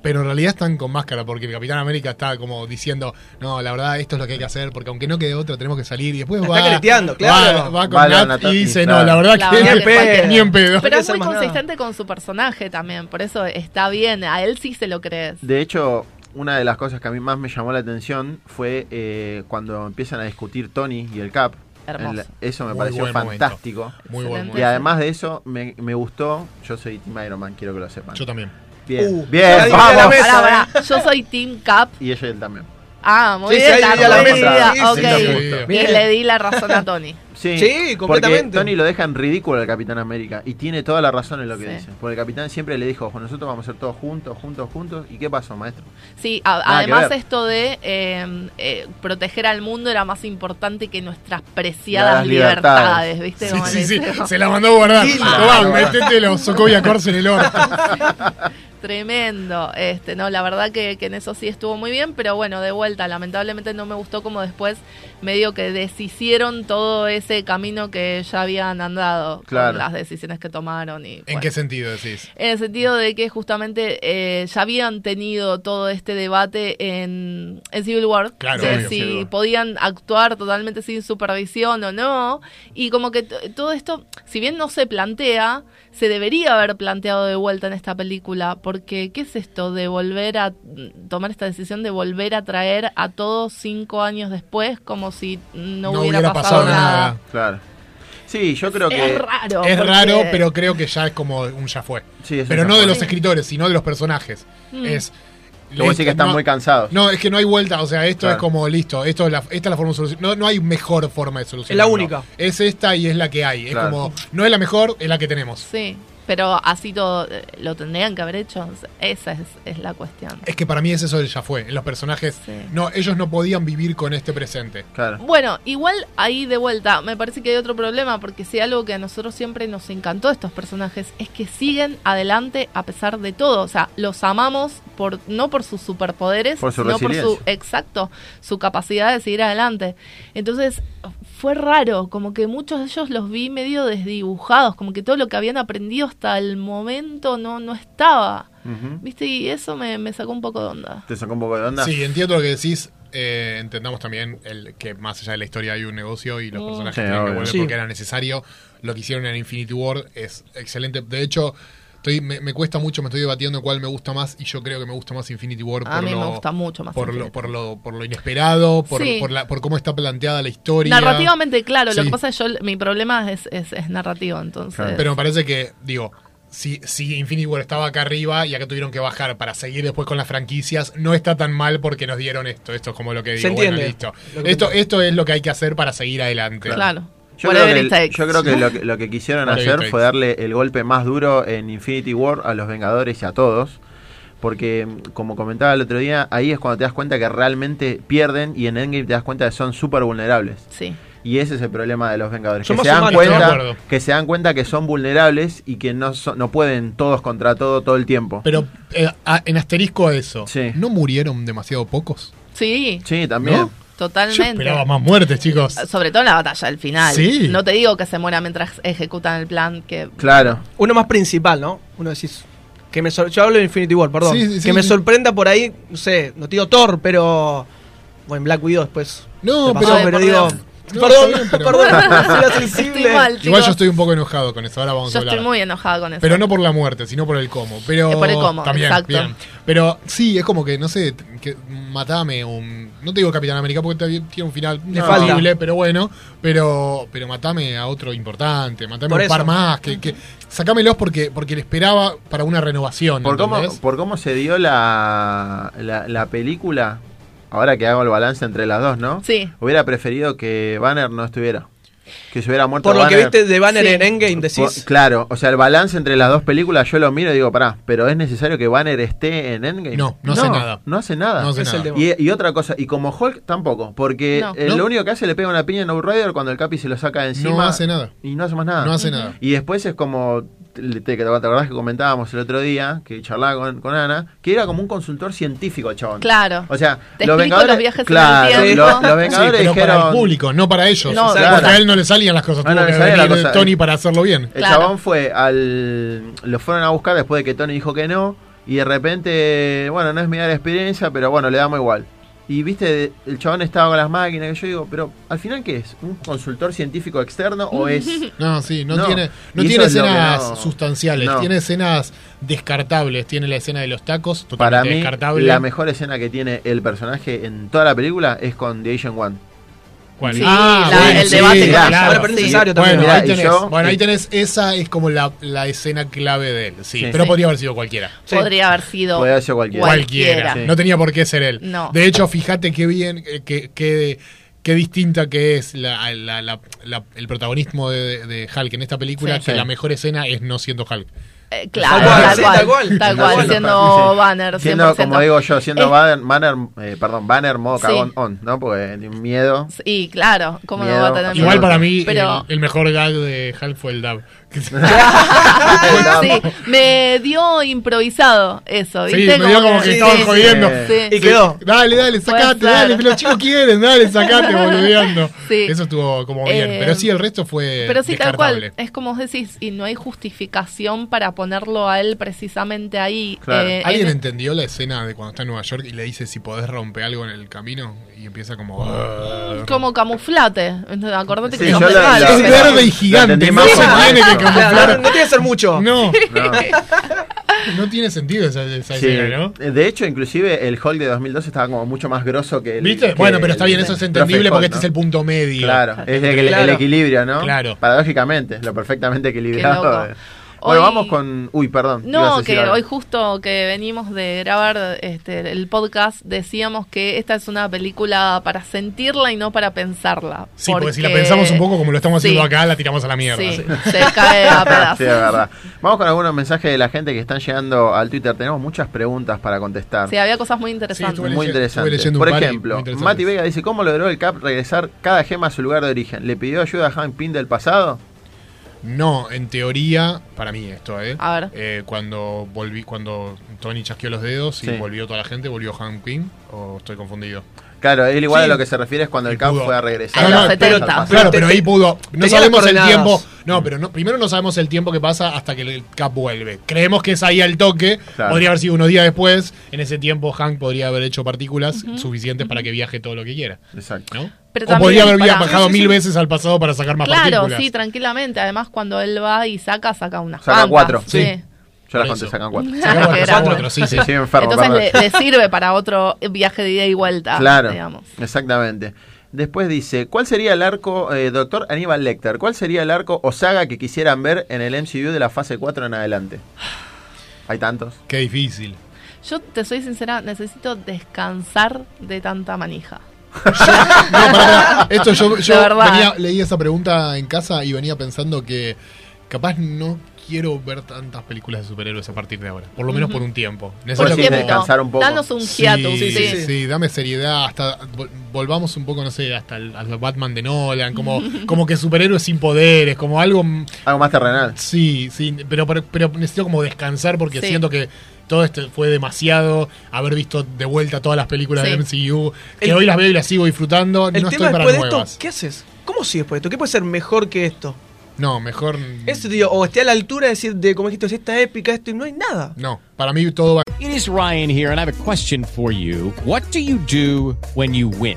Pero en realidad están con máscara, porque el Capitán América está como diciendo, no, la verdad, esto es lo que hay que hacer, porque aunque no quede otra, tenemos que salir. Y después va, está va- claro. va, con Va Nat Nat- y dice, claro. no, la verdad La que verdad Ni en que pedo. ni en pedo. Pero es muy nada. consistente con su personaje también, por eso está bien, a él sí se lo crees. De hecho, una de las cosas que a mí más me llamó la atención fue eh, cuando empiezan a discutir Tony y el Cap. Hermoso. El- eso me Muy pareció fantástico. Muy buen Excelente. Y además de eso, me, me gustó. Yo soy Team Iron Man, quiero que lo sepan. Yo también. Bien, Uh, bien, vamos. mesa. Pará, pará, Yo soy Team Cap. Y ella él también. Ah, muy Sí, bien, sí, ahí la mesa. ok. Y le di la razón a Tony. Sí, Sí, completamente. Porque Tony lo deja en ridículo al Capitán América. Y tiene toda la razón en lo que Sí. dice. Porque el Capitán siempre le dijo, "Ojo, nosotros vamos a ser todos juntos, juntos, juntos. ¿Y qué pasó, maestro? Sí, a- además esto de eh, eh, proteger al mundo era más importante que nuestras preciadas Las libertades, libertades. ¿viste? Sí, sí, sí, se la mandó a guardar. Sí, Tomá, metete los Sokovia Corsa en el orto. Tremendo, este, no, la verdad que, que en eso sí estuvo muy bien, pero bueno, de vuelta, lamentablemente no me gustó como después medio que deshicieron todo ese camino que ya habían andado Claro. con las decisiones que tomaron y ¿En bueno. qué sentido decís? En el sentido de que justamente eh, ya habían tenido todo este debate en, en Civil War, Claro, de obvio. si Civil War. podían actuar totalmente sin supervisión o no, y como que todo esto, si bien no se plantea, se debería haber planteado de vuelta en esta película, porque ¿qué es esto de volver a tomar esta decisión de volver a traer a todos cinco años después como si no, No hubiera, hubiera pasado, pasado nada? nada. Claro. Sí, yo creo que. Es raro. Es porque- raro, pero creo que ya es como un ya fue. Sí, es Pero un no ya de fue. los escritores, sino de los personajes. Mm. Es. Luego sí que están no- muy cansados. No, es que no hay vuelta, o sea, esto Claro. es como listo, esto es la, esta es la forma de solucionar. No, no hay mejor forma de solucionar. Es la única. Es esta y es la que hay. Es como, no es la mejor, es la que tenemos. Sí, pero así todo eh, lo tendrían que haber hecho. Esa es, es la cuestión. Es que para mí es eso del ya fue. En los personajes, Sí. no, ellos no podían vivir con este presente. Claro. Bueno, igual ahí de vuelta, me parece que hay otro problema, porque si algo que a nosotros siempre nos encantó de estos personajes es que siguen adelante a pesar de todo. O sea, los amamos por no por sus superpoderes, Por su sino por su, exacto, su capacidad de seguir adelante. Entonces, fue raro, como que muchos de ellos los vi medio desdibujados, como que todo lo que habían aprendido hasta el momento no, no estaba. ¿Viste? Y eso me, me sacó un poco de onda. ¿Te sacó un poco de onda? Sí, entiendo lo que decís. eh, entendamos también el que más allá de la historia hay un negocio y los Mm. personajes Sí, tienen que volver Sí. porque era necesario. Lo que hicieron en Infinity War es excelente. De hecho, estoy, me, me cuesta mucho, me estoy debatiendo cuál me gusta más y yo creo que me gusta más Infinity War A por mí lo, me gusta mucho más. por lo, por lo, por lo inesperado, por, Sí. por, la, por cómo está planteada la historia. Narrativamente, claro, lo Sí. que pasa es que yo, mi problema es, es, es narrativo, entonces. Pero me parece que, digo, si, si Infinity War estaba acá arriba y acá tuvieron que bajar para seguir después con las franquicias, no está tan mal porque nos dieron esto. Esto es como lo que digo. Se bueno, entiende. listo. Lo que Esto, esto es lo que hay que hacer para seguir adelante. claro. Yo creo, que, takes. yo creo que lo que, lo que quisieron hacer fue darle el golpe más duro en Infinity War a los Vengadores y a todos. Porque, como comentaba el otro día, ahí es cuando te das cuenta que realmente pierden y en Endgame te das cuenta que son súper vulnerables. Sí. Y ese es el problema de los Vengadores. Que se, dan humanos, cuenta, que se dan cuenta que son vulnerables y que no, son- no pueden todos contra todo todo el tiempo. Pero eh, a- en asterisco a eso, Sí. ¿no murieron demasiado pocos? Sí, Sí, también. ¿No? Totalmente. Yo esperaba más muertes, chicos. Sobre todo en la batalla del final. Sí. No te digo que se muera mientras ejecutan el plan, que Claro. Uno más principal, ¿no? Uno decís. Que me sor- yo hablo de Infinity War, perdón. Sí, sí, sí, que me sorprenda por ahí, no sé, no te digo Thor, pero. Bueno, Black Widow después. No, pasó, pero- pero digo. Dios. No, perdón, está bien, pero- perdón, sensible. Estoy mal, Igual yo estoy un poco enojado con eso, ahora vamos Yo a hablar. estoy muy enojada con eso. Pero no por la muerte, sino por el cómo. Pero por el cómo, también, exacto. bien. Pero sí, es como que, no sé, que matame un... No te digo Capitán América porque tiene un final Le falta. horrible, pero bueno. Pero pero matame a otro importante, matame Por un par más. Que, que, sacámelos porque, porque le esperaba para una renovación. Por cómo, por cómo se dio la, la, la película, ahora que hago el balance entre las dos, ¿no? Sí. Hubiera preferido que Banner no estuviera. Que se hubiera muerto Por lo que viste de Banner Sí. en Endgame, Por- decís. claro, o sea, el balance entre las dos películas yo lo miro y digo, pará, pero es necesario que Banner esté en Endgame. No, no hace nada. No hace nada. No hace Es el nada. Y, y otra cosa, y como Hulk tampoco, porque No. eh, No. lo único que hace le pega una piña en Outrider cuando el Capi se lo saca de encima. No hace nada. Y no hace más nada. No hace nada. Y después es como, te, te, te acordás que comentábamos el otro día, que charlaba con, con Ana, que era como un consultor científico el chabón. Claro. O sea, Te los Vengadores, los viajes en el claro, tiempo. lo- los Sí, Vengadores pero dijeron... para el público, no para ellos. No, porque claro. a él no le salían las cosas. No tuvo que la venir cosa. Tony para hacerlo bien. El Claro. chabón fue al. Lo fueron a buscar después de que Tony dijo que no. Y de repente, bueno, no es mi área de experiencia, pero bueno, le damos igual. Y viste, el chabón estaba con las máquinas, que yo digo, pero al final, ¿qué es? ¿Un consultor científico externo o es.? No, sí, no, No. tiene, no tiene es escenas no- sustanciales, no. tiene escenas descartables. Tiene la escena de los tacos, totalmente Para mí, descartable. la mejor escena que tiene el personaje en toda la película es con The Agent One. ¿Cuál? Sí, Ah, la- bueno, el sí, debate claro. ella. Ahora, pero es Sí. necesario también. Bueno, Mirá, ahí tenés, yo- bueno, ahí tenés, esa es como la, la escena clave de él, sí, Sí. pero Sí. podría haber sido cualquiera. Sí. Podría haber sido cualquiera. Cualquiera. Sí. No tenía por qué ser él. No. De hecho, fíjate qué bien, eh, qué, qué, qué distinta que es la, la- la- la- el protagonismo de, de Hulk en esta película, Sí. que Sí. la mejor escena es no siendo Hulk. Eh, claro, Tal cual, tal sí, cual, tal tal siendo Sí. Banner, 100%. Siendo, como digo yo, siendo Es- Banner, Banner, eh, perdón, Banner modo Sí. cagón on, ¿no? Porque miedo. Y claro, ¿cómo no Miedo. va a tener Igual miedo? para mí Pero- el, el mejor gag de Hulk fue el dab. Que sí, me dio improvisado eso, Sí, ¿viste? me dio como que sí, estaban sí, jodiendo. sí. Y quedó. Dale, dale, sacate, dale, que los chicos quieren, dale, sacate, boludeando. Sí. Eso estuvo como bien. Eh, pero sí, el resto fue Pero sí, tal cual. Es como vos decís, y no hay justificación para ponerlo a él precisamente ahí. Claro. Eh, ¿Alguien en- entendió la escena de cuando está en Nueva York y le dice si podés romper algo en el camino? Y empieza como... "Ah". Como camuflate. Acordate Sí, que yo la- la- Es verde y gigante, más camuflar. no, no tiene que ser mucho. No, No. no tiene sentido esa, esa Sí. escena, ¿no? De hecho, inclusive el Hulk de 2012 estaba como mucho más grosso que el. ¿Viste? que Bueno, pero está bien, eso es entendible porque Hulk, este es el punto medio. Claro, es el, el- Claro. el equilibrio, ¿no? Claro. Paradójicamente, lo perfectamente equilibrado. Bueno, Hoy- vamos con. Uy, perdón. No, que algo. hoy justo que venimos de grabar este, el podcast decíamos que esta es una película para sentirla y no para pensarla. Sí, porque, si la pensamos un poco como lo estamos haciendo Sí. acá, la tiramos a la mierda. Sí, Sí. se cae a pedazos. Sí, es verdad. Vamos con algunos mensajes de la gente que están llegando al Twitter. Tenemos muchas preguntas para contestar. Sí, había cosas muy interesantes. Muy leyendo- interesante. estuve leyendo un Por ejemplo, interesantes. Mati Vega dice: ¿Cómo logró el Cap regresar cada gema a su lugar de origen? ¿Le pidió ayuda a Hank Pym del pasado? No, en teoría, para mí esto, ¿eh? A ver. Eh, cuando volví, cuando Tony chasqueó los dedos y Sí. volvió toda la gente, volvió Hank Pym, o estoy confundido. Claro, él igual Sí. a lo que se refiere es cuando el Y Cap pudo. fue a regresar. A los al 70. pasado. Claro, pero ahí pudo. No sabemos el tiempo. No, pero no, primero no sabemos el tiempo que pasa hasta que el Cap vuelve. Creemos que es ahí al toque. Claro. Podría haber sido unos días después. En ese tiempo, Hank podría haber hecho partículas suficientes para que viaje todo lo que quiera. Exacto. ¿no? Pero o también podría haber para- viajado mil veces al pasado para sacar más Claro, partículas. sí, tranquilamente. Además, cuando él va y saca, saca unas Saca cuantas. cuatro. Sí. Sí. Yo las conté, sacan cuatro. Saca cuatro, sí, sí. Sí, enfermo, Entonces le sirve para otro viaje de ida y vuelta. Claro, Digamos. exactamente. Después dice, ¿cuál sería el arco, eh, doctor Aníbal Lecter, cuál sería el arco o saga que quisieran ver en el MCU de la fase 4 en adelante? Hay tantos. Qué difícil. Yo te soy sincera, necesito descansar de tanta manija. No, pará, pará. Esto yo, yo venía, leí esa pregunta en casa y venía pensando que capaz no quiero ver tantas películas de superhéroes a partir de ahora. Por lo menos por un tiempo. Por Necesito como- descansar un poco. Danos un Sí, hiatus. sí, Sí, sí, dame seriedad, hasta vol- volvamos un poco, no sé, hasta el, al Batman de Nolan, como, como que superhéroes sin poderes, como algo... Algo más terrenal. Sí, sí, pero, pero, pero necesito como descansar porque Sí. siento que, todo esto fue demasiado. Haber visto de vuelta todas las películas Sí. del MCU, que El- hoy las veo y las sigo disfrutando. El no tema estoy para después de nuevas. esto, ¿qué haces? ¿Cómo sigues después de esto? ¿Qué puede ser mejor que esto? No, mejor. Eso, tío, o esté a la altura de decir, de, como dijiste, si esta épica, esto y no hay nada. No, para mí todo va. It is Ryan here, and I have a question for you. What do you do when you win?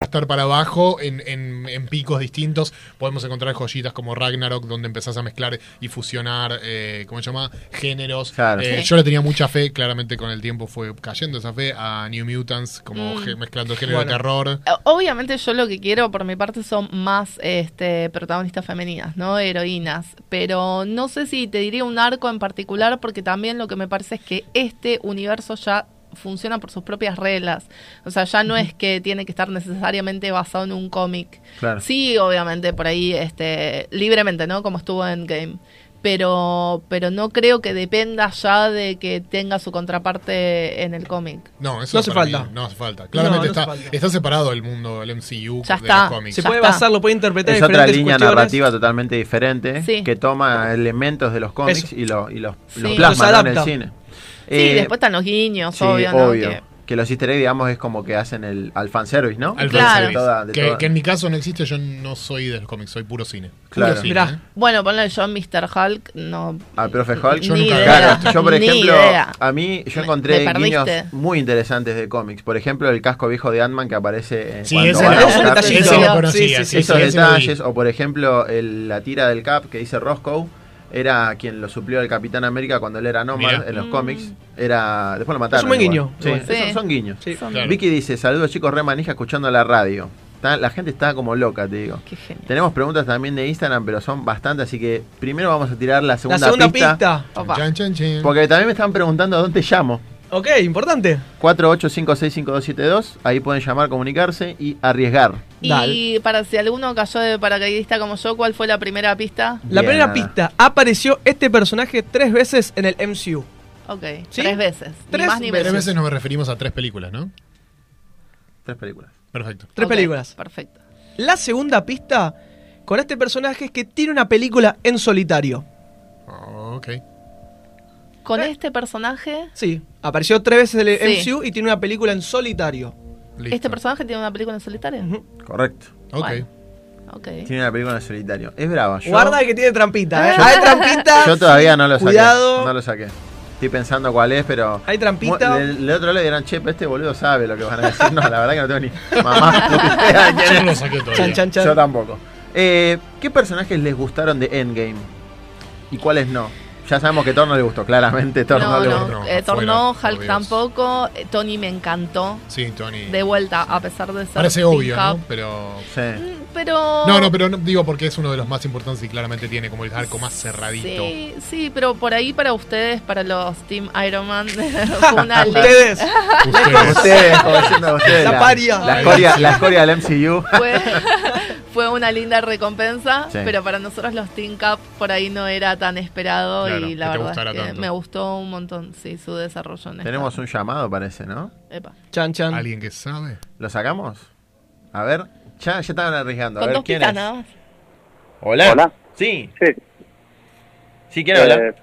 Estar para abajo en, en- en picos distintos. Podemos encontrar joyitas como Ragnarok, donde empezás a mezclar y fusionar, eh, ¿cómo se llama? Géneros. Claro. Eh, Sí. Yo le tenía mucha fe, claramente con el tiempo fue cayendo esa fe, a New Mutants, como Mm. ge- mezclando género Bueno. de terror. Obviamente yo lo que quiero por mi parte son más este, protagonistas femeninas, ¿no? Heroínas. Pero no sé si te diría un arco en particular porque también lo que me parece es que este universo ya funciona por sus propias reglas. O sea, ya no es que tiene que estar necesariamente basado en un cómic. Claro. Sí, obviamente, por ahí, este, libremente, ¿no? Como estuvo en Game. Pero, pero no creo que dependa ya de que tenga su contraparte en el cómic. No, eso No hace mí falta. no hace falta. Claramente No, no está, hace falta. está separado el mundo del MCU Ya de está. los cómics. Se puede basar, lo puede interpretar Es otra línea cuestiones. narrativa totalmente diferente Sí. que toma elementos de los cómics Eso. y, lo- y los, Sí. los plasma en el adapta. Sí, Eh, después están los guiños, sí, obvio, ¿no? obvio. Que- Que los easter eggs, digamos, es como que hacen el, al fanservice, ¿no? Al Claro. fanservice. De toda- de que, toda- que en mi caso no existe, yo no soy de los cómics, soy puro cine. Puro Claro. cine, Mirá. ¿eh? Bueno, ponle yo en Mr. Hulk, no. Al profe Hulk. Yo nunca-. Claro, yo por ejemplo, a mí yo encontré guiños muy interesantes de cómics. Por ejemplo, el casco viejo de Ant-Man que aparece en Sí, ese, van a lo- ese conocía, sí, sí, sí, esos detalles, o por ejemplo, el- la tira del Cap que dice Roscoe, era quien lo suplió al Capitán América cuando él era Nomad en los Mm. cómics. Era, después lo mataron. Es un buen igual. guiño, Sí, igual. esos Sí. son guiños. Sí. Claro. Vicky dice, saludos chicos, re manija escuchando la radio. Está- la gente está como loca, te digo. Qué genial. Tenemos preguntas también de Instagram, pero son bastantes, así que primero vamos a tirar la La segunda, segunda pista, pista. Opa. Chan, chan, chan. Porque también me están preguntando a dónde llamo. Ok, importante. 48565272, ahí pueden llamar, comunicarse y arriesgar. Y para si alguno cayó de paracaidista como yo, ¿cuál fue la primera pista? La Bien. primera pista. Apareció este personaje tres veces en el MCU. Ok, ¿Sí? tres veces. Tres ni más ni Tres veces nos referimos a tres películas, ¿no? Tres películas. Perfecto. Tres películas. Perfecto. La segunda pista con este personaje es que tiene una película en solitario. Ok. Con Eh. este personaje, Sí, apareció tres veces en el Sí. MCU y tiene una película en solitario. Listo. ¿este personaje tiene una película en solitario? Correcto. Ok. Bueno. Tiene una película en solitario. Es brava. Yo, Guarda que tiene trampita, ¿eh? Yo- Hay trampita. yo todavía no lo saqué. Cuidado. No lo saqué. Estoy pensando cuál es, pero. Hay trampita. Del otro lado le dirán, che, pero este boludo sabe lo que van a decir. No, la verdad que no tengo ni mamá idea de Yo no lo saqué todavía. Chan, chan, chan. Yo tampoco. Eh, ¿Qué personajes les gustaron de Endgame? ¿Y cuáles no? Ya sabemos que Thor no le gustó, claramente. Thor no, No, le gustó. No, eh, Thor no, Hulk tampoco. eh, Tony me encantó. Sí, Tony. De vuelta, a pesar de ser. Parece obvio, ¿no? Pero. Sí. Mm, Pero. No, no, pero no- digo porque es uno de los más importantes y claramente tiene como el arco más cerradito. Sí, sí, pero por ahí para ustedes, para los Team Iron Man, fue una Ustedes. Ustedes. Ustedes, como diciendo ustedes. La paria. La escoria, la escoria del MCU. fue, fue una linda recompensa, Sí. pero para nosotros los Team Cap por ahí no era tan esperado Claro, y la verdad gustara es que tanto. me gustó un montón, sí, su desarrollo en esta- Tenemos un llamado, parece, ¿no? Epa. Chan, chan. ¿Alguien que sabe? ¿Lo sacamos? A ver. Ya, ya estaban arriesgando. A Con ver dos quién es. nada más. Hola. Hola. Sí. Sí. ¿Sí quién habla? Eh,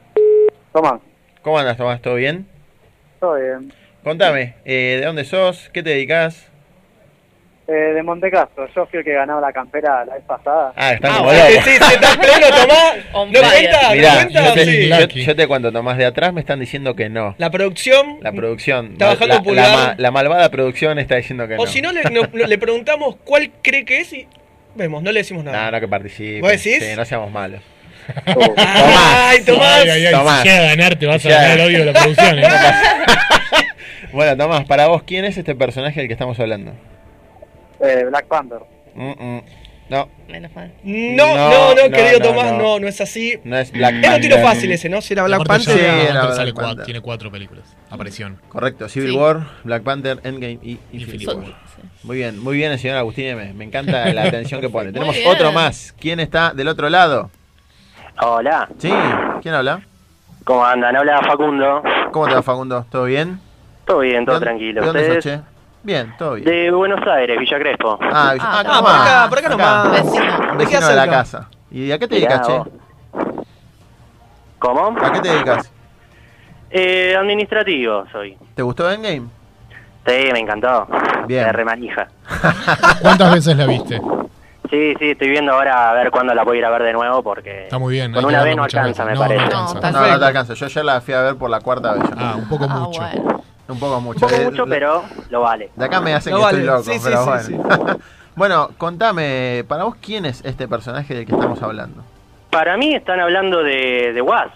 Tomás, ¿Cómo andas, Tomás? ¿Todo bien? todo bien. Contame, eh, ¿de dónde sos? ¿Qué te dedicas? Eh, de Montecastro, yo fui el que ganaba la campera la vez pasada. Ah, están Ah, como sí, sí, está pleno, Tomás. ¿No Mirá, cuenta? ¿No cuenta? yo, te, Sí. yo- yo te cuento, Tomás, de atrás me están diciendo que no. La producción. La producción. Está bajando la- pulgar. la ma- la malvada producción está diciendo que no. O si no, le, no- le preguntamos cuál cree que es y vemos, no le decimos nada. No, no que participe. ¿Vos decís? Sí, no seamos malos. Ay, Tomás. Ay, ay, ay, Tomás. si llega a ganar, te vas a ganar el odio de la producción, ¿eh? Bueno, Tomás, para vos, ¿quién es este personaje del que estamos hablando? Eh, Black Panther. Mm, mm. No, Menos mal. No, no, No, querido no, Tomás, no. no, no es así. no es Black Era un tiro Panther. fácil ese, ¿no? Si era Black Panther. Black Panther era sale Black Panther. tiene cuatro películas. Aparición. Correcto, Civil Sí. War, Black Panther, Endgame y Infinity Infinity War. War. Muy bien, muy bien el señor Agustín M. Me encanta la atención que pone. Tenemos bien. otro más. ¿Quién está del otro lado? Hola, Sí, ¿quién habla? ¿cómo andan? Habla Facundo. ¿Cómo te va, Facundo? ¿Todo bien? Todo bien, todo ¿De dónde- tranquilo. ¿De dónde sos, che? Bien, todo bien. De Buenos Aires, Villa Crespo. Ah, Ah, ah, acá, ¿cómo por va? acá, por acá nomás. Vecino. Un Me queda vecino de la cerca. casa. ¿Y a qué te Mirá dedicas, che? vos. ¿Cómo? ¿A qué te dedicas? Eh, administrativo soy. ¿Te gustó Endgame? Sí, me encantó. Bien. Me remanija. ¿Cuántas veces la viste? Sí, sí, estoy viendo ahora a ver cuándo la puedo ir a ver de nuevo porque Está muy bien. con hay que una verla vez no muchas alcanza, veces. me No, no parece. alcanza. No, no te alcanza. Yo ya la fui a ver por la cuarta vez. Ah, un poco Ah, mucho. bueno. Un poco mucho. Un poco Eh, mucho, pero lo vale. De acá me hacen No que vale. estoy loco, Sí, sí, pero sí, bueno. bueno, contame, para vos, ¿quién es este personaje del que estamos hablando? Para mí están hablando de, de Wasp.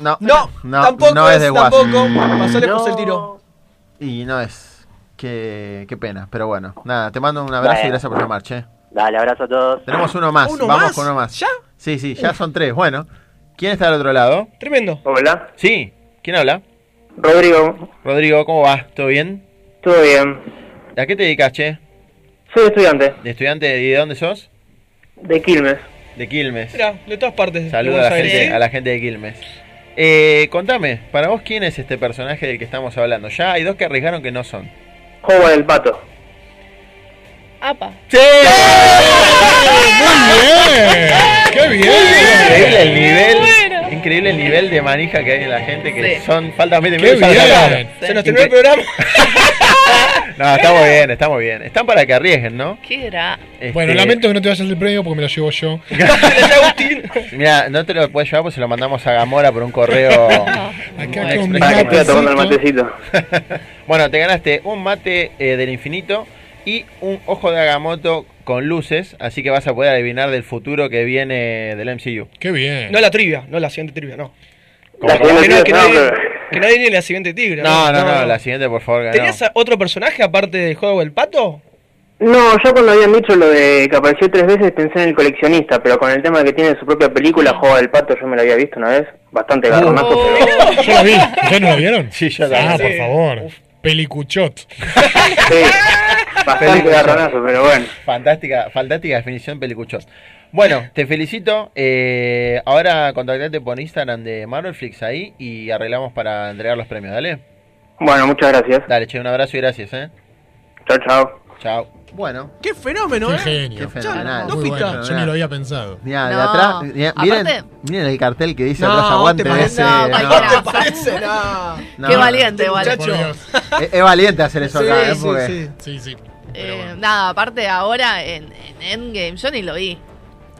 No, No, tampoco no es de Wasp. tampoco. Pasó No. el tiro. Y no es. Qué, qué pena, pero bueno. Nada, te mando un abrazo y Bueno. gracias por llamar, che. Dale, abrazo a todos. Tenemos uno más, ¿Uno vamos más? con uno más. ¿Ya? Sí, sí, ya son tres. Bueno, ¿quién está del otro lado? Tremendo. Hola, Sí, ¿quién habla? Rodrigo. Rodrigo, ¿cómo va? ¿Todo bien? ¿Todo bien? ¿A qué te dedicas, che? Soy estudiante ¿De estudiante y de dónde sos? de Quilmes. De Quilmes. Mira, de todas partes. Saludos a la, gente, a la gente de Quilmes. Eh, contame, para vos, ¿quién es este personaje del que estamos hablando? Ya hay dos que arriesgaron que no son. Juego del pato. Apa. ¡Sí! ¡Muy bien! ¡Qué bien! Increíble el nivel, increíble el nivel de manija que hay en la gente, que Sí. son, faltan 20 ¡Qué bien! Se nos terminó el programa. No, está muy bien, está muy bien. Están para que arriesguen, ¿no? ¿Qué era? Este, Bueno, lamento que no te vayas el premio porque me lo llevo yo. Mira, no te lo puedes llevar porque se lo mandamos a Gamora por un correo. Acá con Para tomando el matecito. matecito. bueno, te ganaste un mate eh, del infinito y un ojo de Agamotto con luces, así que vas a poder adivinar del futuro que viene del MCU. ¡Qué bien! No la trivia, no la siguiente trivia, no. La Que no, que no, nadie, que nadie ni la siguiente tigre. No, no, no, la siguiente, por favor. que. ¿Tenías otro personaje aparte del juego del pato? No, yo cuando habían dicho lo de que apareció tres veces pensé en el coleccionista, pero con el tema de que tiene su propia película, Juego del Pato, yo me lo había visto una vez. Bastante garronazo, pero... Yo la vi. ¿Ustedes no la vieron? Sí, yo Ah, también. por favor. Pelicuchot. Sí, bastante Película. garronazo, pero bueno. Fantástica, fantástica definición pelicuchos. Bueno, te felicito. Eh, ahora contactate por Instagram de Marvelflix ahí y arreglamos para entregar los premios, dale. Bueno, muchas gracias. Dale, che, un abrazo y gracias, eh. Chao, chao. Chao. Bueno, ¡Qué fenómeno, ¡Qué eh! genio! qué fenomenal. no pita. bueno. Yo ni lo había pensado. Mirá, de No. atrás, mirá, miren, miren el cartel que dice No, atrás aguante te parece- ese. no, no. ¿No te parece? No. No. Qué valiente, Dios. Es, es valiente hacer eso Sí, acá, ¿eh? sí, Porque sí. Sí, sí. Pero Eh, bueno. Nada, aparte ahora en, en Endgame yo ni lo vi.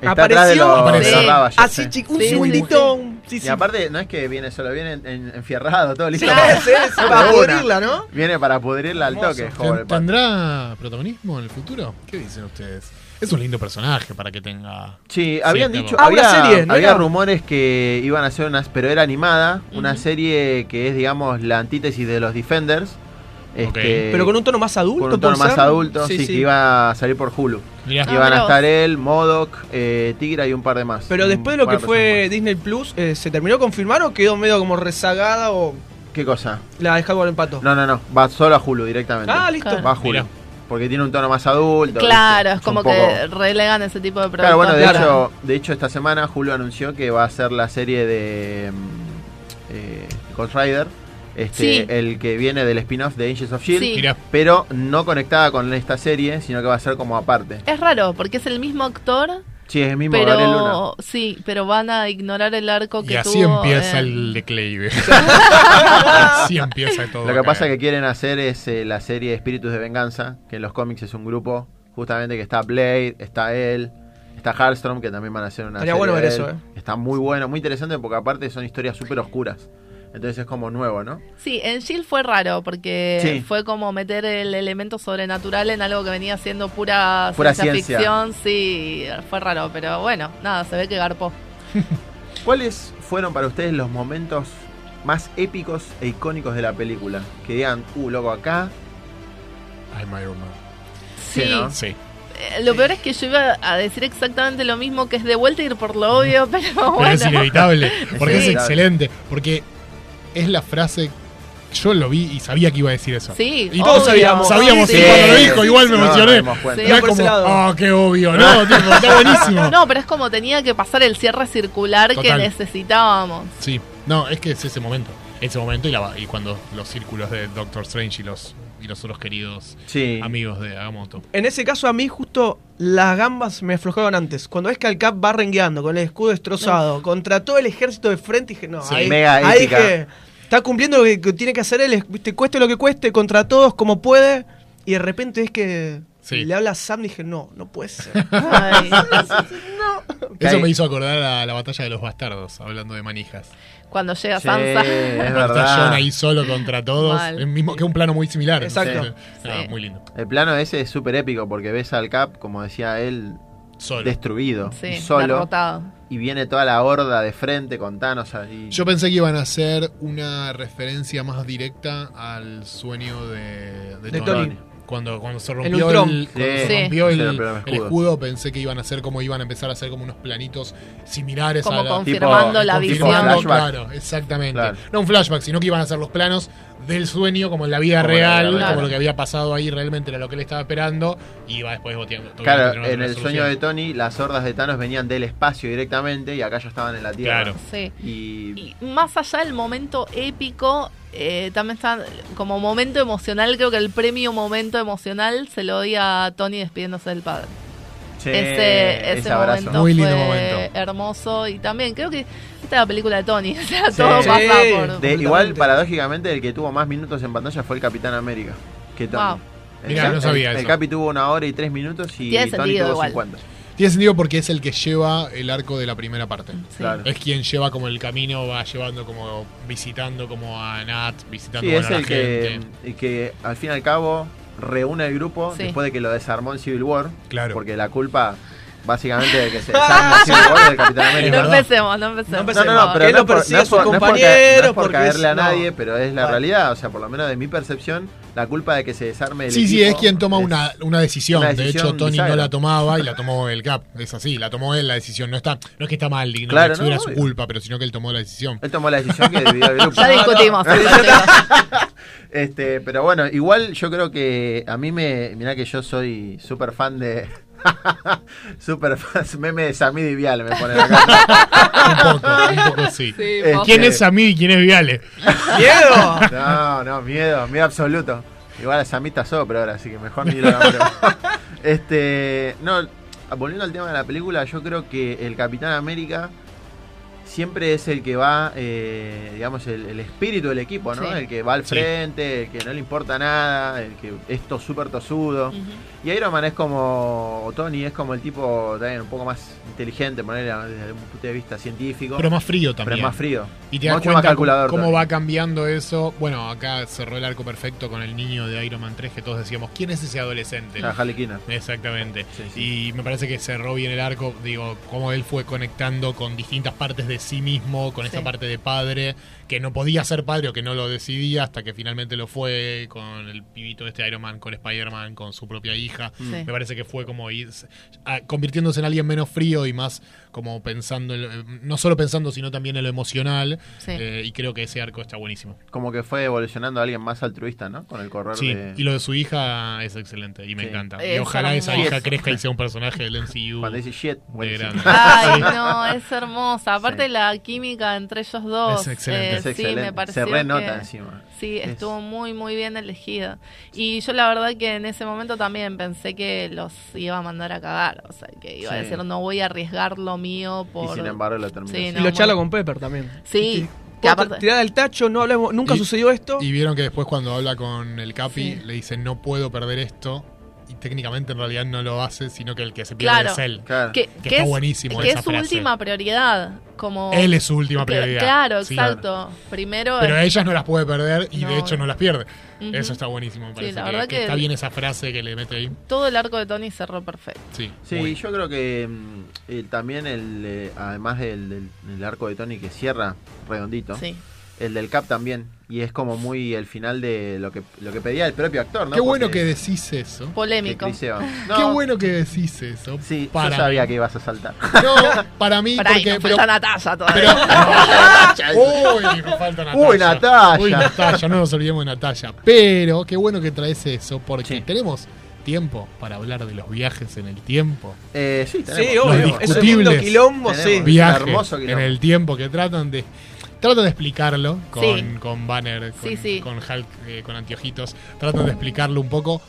está atrás de Apareció. los, de Apareció. los Así, sí. chico, un Sí, segundito. Sí, sí. Y aparte, no es que viene solo, viene en- en- enfierrado, todo listo. Claro, para- para una. pudrirla, ¿no? Viene para pudrirla al toque, joder. ¿Tendrá protagonismo en el futuro? ¿Qué dicen ustedes? Es un lindo personaje para que tenga. Sí, habían Sí, dicho, Ah, una había, serie, ¿no había rumores que iban a hacer unas, pero era animada, una serie que es, digamos, la antítesis de los Defenders. Este, Pero con un tono más adulto, con un tono ¿puede más ser? adulto, sí, Sí, que iba a salir por Hulu. Mirá. Ah, Iban a estar él, Modoc, eh, Tigra y un par de más. Pero después de lo que de fue Disney Plus, eh, ¿se terminó de confirmar o quedó medio como rezagada o. ¿Qué cosa? la dejaron con el pato? No, no, no, va solo a Hulu directamente. Ah, listo. Claro. Va a Hulu. Mirá. Porque tiene un tono más adulto. Claro, ¿viste? es como poco- que relegan ese tipo de productos. Claro, bueno, de Claro. hecho, de hecho esta semana Hulu anunció que va a ser la serie de mm, eh, Ghost Rider, este, Sí. el que viene del spin-off de Angels of Shield, Sí. Pero no conectada con esta serie, sino que va a ser como aparte. Es raro, porque es el mismo actor Sí, es el mismo Gabriel Luna. pero sí, pero van a ignorar el arco que Y así tuvo empieza en- el declive. así empieza todo. Lo que pasa caer. que quieren hacer es eh, la serie Espíritus de Venganza, que en los cómics es un grupo, justamente que está Blade, está él, está Hardstrom, que también van a hacer una Estaría serie bueno ver eso, eh. Está muy bueno, muy interesante porque aparte son historias súper oscuras. Entonces es como nuevo, ¿no? Sí, en Shield fue raro porque Sí. fue como meter el elemento sobrenatural en algo que venía siendo pura, Pura ciencia, ciencia. ficción. Sí, fue raro, pero bueno, nada, se ve que garpó. ¿Cuáles fueron para ustedes los momentos más épicos e icónicos de la película? Que digan, uh, loco, acá. I'm Iron Man. Sí. ¿no? Sí. Eh, Lo peor es que yo iba a decir exactamente lo mismo que es de vuelta a ir por lo obvio, pero Pero bueno. es inevitable, porque es excelente. Porque es la frase. Yo lo vi y sabía que iba a decir eso. Sí, y todos obvio. sabíamos. Sabíamos Sí. y cuando lo dijo, igual me No, emocioné. era por ese como, oh, qué obvio, ¿no? Tipo, está buenísimo. No, pero es como tenía que pasar el cierre circular Total. que necesitábamos. Sí, no, es que es ese momento. Ese momento y, la, y cuando los círculos de Doctor Strange y los, y los otros queridos Sí. amigos de Agamotto. En ese caso a mí justo las gambas me aflojaron antes. Cuando ves que al Cap va rengueando con el escudo destrozado contra todo el ejército de frente, dije, no, Sí, ahí, mega ahí dije, está cumpliendo lo que, tiene que hacer él, viste, cueste lo que cueste, contra todos como puede, y de repente es que Sí. le habla a Sam, dije, no, no puede ser. Ay. Eso me hizo acordar a la batalla de los bastardos, hablando de manijas. Cuando llega Sí, Sansa. es está ahí solo contra todos. Es mismo que un plano muy similar. Exacto. Entonces, ah, muy lindo. El plano ese es súper épico porque ves al Cap, como decía él, Solo. destruido, Sí, y solo. derrotado. Y viene toda la horda de frente con Thanos ahí. Yo pensé que iban a hacer una referencia más directa al sueño de, de, De Tony. Tony. Cuando, cuando se rompió, el, cuando Sí. se rompió Sí. el, Se rompió el escudo. pensé que iban a hacer como iban a empezar a hacer como unos planitos similares Como a la, confirmando tipo- la visión. Claro, exactamente. Claro. No un flashback, sino que iban a hacer los planos del sueño como en la vida Como en la vida real, real. como lo que había pasado ahí realmente era lo que él estaba esperando y iba después boteando. Claro, en el sueño de Tony, las hordas de Thanos venían del espacio directamente y acá ya estaban en la Tierra. Claro. Sí. Y Y más allá del momento épico, eh, también está como momento emocional. Creo que el premio momento emocional se lo doy a Tony despidiéndose del padre. Sí, ese ese abrazo. momento Muy lindo fue momento. hermoso y también creo que esta es la película de Tony. O sea, Sí. todo Sí. pasa por. De- igual, paradójicamente, el que tuvo más minutos en pantalla fue el Capitán América. Que Tony. Wow. El Mirá, no sabía el, el eso. Capi tuvo una hora y tres minutos y Tiene Tony tuvo igual. 50. Tiene sentido porque es el que lleva el arco de la primera parte. Sí. Claro. Es quien lleva como el camino, va llevando como visitando como a Nat, visitando Sí, bueno, es a la el que, gente. el que al fin y al cabo reúne el grupo Sí. después de que lo desarmó en Civil War. Claro. Porque la culpa, básicamente, de que se desarme War es del Capitán No América. verdad. empecemos, no empecemos. No No, no, no, pero Él no por- no es por- no es por ca- compañero no es por caerle a no. nadie, pero es la Vale. realidad. O sea, por lo menos de mi percepción, la culpa de que se desarme el Sí, sí, es quien toma es- una, una decisión. una De hecho, Tony no la tomaba y la tomó el Cap. Es así, la tomó él la decisión. No está, no es que está mal, no Claro, no, era no, su culpa, pero sino que él tomó la decisión. Él tomó la decisión que dividió el grupo. Ya discutimos. Este, pero bueno, igual yo creo que a mí me. Mirá que yo soy súper fan de. Súper fan. Meme de Samid y Vial me ponen acá. un poco, un poco sí. Sí, Este. ¿Quién es Samid y quién es Viale? ¡Miedo! No, no, miedo, miedo absoluto. Igual a Samid está sobre ahora, así que mejor ni lo. Este. No, volviendo al tema de la película, yo creo que el Capitán América siempre es el que va, eh, digamos, el, el espíritu del equipo, ¿no? Sí. El que va al Sí. frente, el que no le importa nada, el que es súper tosudo. Y Iron Man es como, o Tony es como el tipo también un poco más inteligente, ponerle desde un punto de vista científico. Pero más frío pero también. es más frío. Y te das Mucho más cuenta calculador. cómo va cambiando eso. Bueno, acá cerró el arco perfecto con el niño de Iron Man 3 que todos decíamos, ¿quién es ese adolescente? La Harlequina. Exactamente. Sí, sí. Y me parece que cerró bien el arco, digo, cómo él fue conectando con distintas partes de sí mismo, con esa Sí. parte de padre, que no podía ser padre o que no lo decidía hasta que finalmente lo fue con el pibito este Iron Man, con Spider-Man, con su propia hija. Sí. Me parece que fue como ir convirtiéndose en alguien menos frío y más como pensando, en lo- no solo pensando, sino también en lo emocional. Sí. Eh, y creo que ese arco está buenísimo. Como que fue evolucionando a alguien más altruista, ¿no? Con el correr Sí, de... y lo de su hija es excelente y me Sí. encanta. Es y ojalá esa hermoso. hija crezca y sea un personaje del MCU. Cuando dice shit, de grande. Ay, no, es hermosa. Aparte, Sí. la química entre ellos dos. Es excelente. eh, Es sí, excelente. me Se renota que- encima. Sí, Es- estuvo muy, muy bien elegida. Y yo la verdad que en ese momento también pensé que los iba a mandar a cagar. O sea, que iba a decir, no voy a arriesgar lo mío por... Y sin embargo lo terminó. Sí, Y lo muy- charla con Pepper también. Sí. Tirada del tacho, no hablemos, nunca Y- sucedió esto. Y vieron que después cuando habla con el Capi, Sí. le dice, no puedo perder esto. Y técnicamente en realidad no lo hace, sino que el que se pierde Claro, es él. que, Que que está es, buenísimo que esa es su frase. última prioridad. Como Él es su última que- prioridad. claro, Sí. exacto. Primero Pero es- ellas no las puede perder y No. de hecho no las pierde. Eso está buenísimo, me Sí, parece. la que, verdad que que- está bien esa frase que le mete ahí. todo el arco de Tony cerró perfecto. Sí, Sí, muy- yo creo que mm, eh, también el, eh, además del, del- del arco de Tony que cierra redondito, Sí. El del Cap también. Y es como muy el final de lo que, lo que pedía el propio actor, ¿no? Qué bueno Porque- que decís eso. Polémico. Qué No, bueno que decís eso. Sí, para yo sabía mí. que ibas a saltar. No, para mí, Pará, y porque. nos pero- falta Natalia todavía. Uy, nos falta Natalia. Uy, Natalia. Uy, Natalia, no nos olvidemos de Natalia. Pero qué bueno que traes eso, porque tenemos tiempo para hablar de los viajes en el tiempo. Eh, sí, Sí, obvio. Discutibles mundo quilombo, sí. Viajes hermoso en el tiempo que tratan de tratan de explicarlo con, Sí. con Banner, con, Sí, sí. con Hulk, eh, con anteojitos, tratan de explicarlo un poco,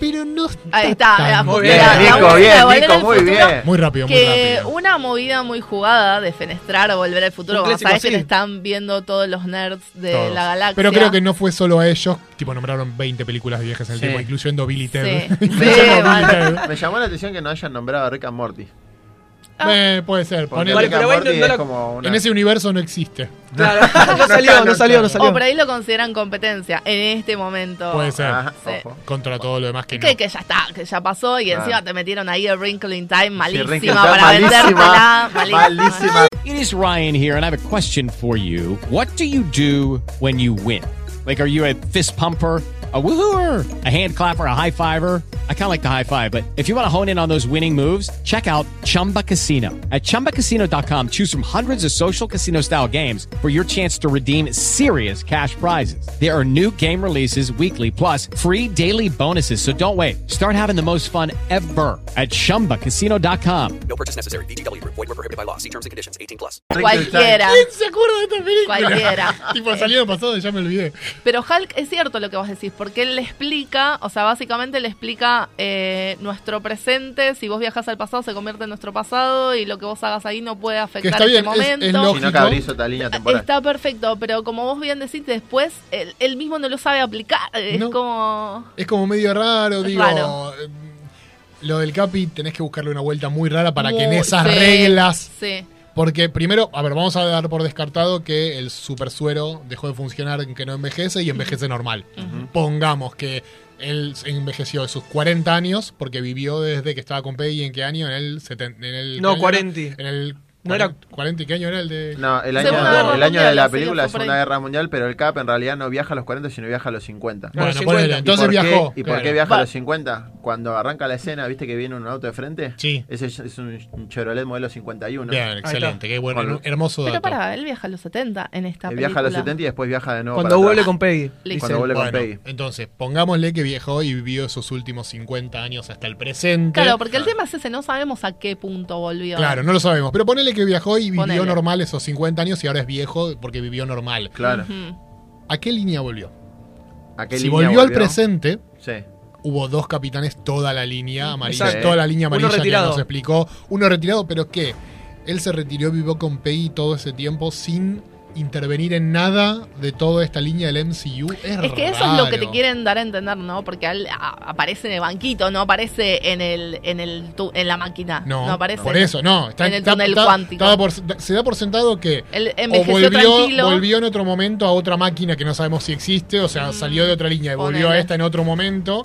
pero no Ahí está, tan muy Bien, Nico, bien, Volver Nico, muy Futuro, bien. Muy rápido, muy Que rápido. una movida muy jugada de fenestrar o volver al futuro. Sabes que le están viendo todos los nerds de Todos. la galaxia. Pero creo que no fue solo a ellos, tipo nombraron 20 películas de viajes en el Sí. tiempo, incluyendo Billy Ted. Sí. Incluyendo Sí, Billy vale. Ted. Me llamó la atención que no hayan nombrado a Rick and Morty. Eh, puede ser, Porque ponele- Vale, Rick and pero bueno, Morty no es la- como una... en ese universo no existe. Claro, no salió, no salió, no O salió. por ahí lo consideran competencia en este momento. Puede ser. Ajá, Sí. ojo. Contra todo lo demás que no. Que, que ya está, que ya pasó y Claro. encima te metieron ahí el Wrinkle in Time malísima in para Time, vendértela. malísima, Malísima. malísima. It is Ryan here, and I have a question for you. What do you do when you win? Like, are you a fist pumper? A woohooer, a hand clapper, a high fiver. I kind of like the high five, but if you want to hone in on those winning moves, check out Chumba Casino. At chumbacasino.com, choose from hundreds of social casino style games for your chance to redeem serious cash prizes. There are new game releases weekly, plus free daily bonuses. So don't wait. Start having the most fun ever at chumbacasino.com. No purchase necessary. VGW Group. Void were prohibited by law. See terms and conditions. 18 plus. Cualquiera. ¿Quién se acuerda de esta película? Cualquiera. tipo, salieron pasado y ya me olvidé. Pero Hulk es cierto lo que vos decís, porque él le explica, o sea, básicamente le explica eh, nuestro presente, si vos viajas al pasado se convierte en nuestro pasado y lo que vos hagas ahí no puede afectar está este bien, es- momento. es lógico. Que línea temporal. Está perfecto, pero como vos bien decís, después él, él mismo no lo sabe aplicar. Es No. como... Es como medio raro, Es digo. raro. eh, Lo del Capi tenés que buscarle una vuelta muy rara para que en esas sí, reglas. Sí. Porque primero, a ver, vamos a dar por descartado que el super suero dejó de funcionar en que no envejece y envejece normal. Pongamos que él envejeció de sus 40 años porque vivió desde que estaba con Peggy en qué año, en el, seten- en el No, ¿qué año 40. era? En el No era- 40 y qué año era el de No, el año, Guerra el año de la película es Segunda. Guerra Mundial, pero el Cap en realidad no viaja a los 40, sino viaja a los 50. Bueno, 50. ponele, ¿Y entonces qué- viajó. ¿Y por qué viaja Va- a los 50? Cuando arranca la escena, ¿viste que viene un auto de frente? Sí. Ese es, un Chevrolet modelo 51. Bien, excelente, qué bueno, Con- hermoso dato. Pero para, él viaja a los 70 en esta Él película. viaja a los 70 y después viaja de nuevo Cuando para vuelve atrás. con Peggy. Cuando vuelve con Bueno, Peggy. entonces, pongámosle que viajó y vivió esos últimos 50 años hasta el presente. Claro, porque el tema es ese, no sabemos a qué punto volvió. Claro, no lo sabemos. Pero ponele que viajó y vivió Ponele. normal esos 50 años y ahora es viejo porque vivió normal. Claro. ¿A qué línea volvió? ¿A qué Si línea volvió, al presente, Sí. hubo dos capitanes, toda la línea amarilla, Exacto. toda la línea Uno amarilla que retirado. nos explicó. Uno retirado, pero ¿qué? Él se retiró y vivió con Peggy todo ese tiempo sin intervenir en nada de toda esta línea del MCU. Es, Es que eso es lo que te quieren dar a entender, ¿no? Porque él aparece en el banquito, no aparece en el en el tu- en la máquina. No, aparece por eso, no. Está, en el está- túnel está- cuántico. por- se da por sentado que Él o volvió, tranquilo. volvió en otro momento a otra máquina que no sabemos si existe, o sea, salió de otra línea y volvió a esta en otro momento,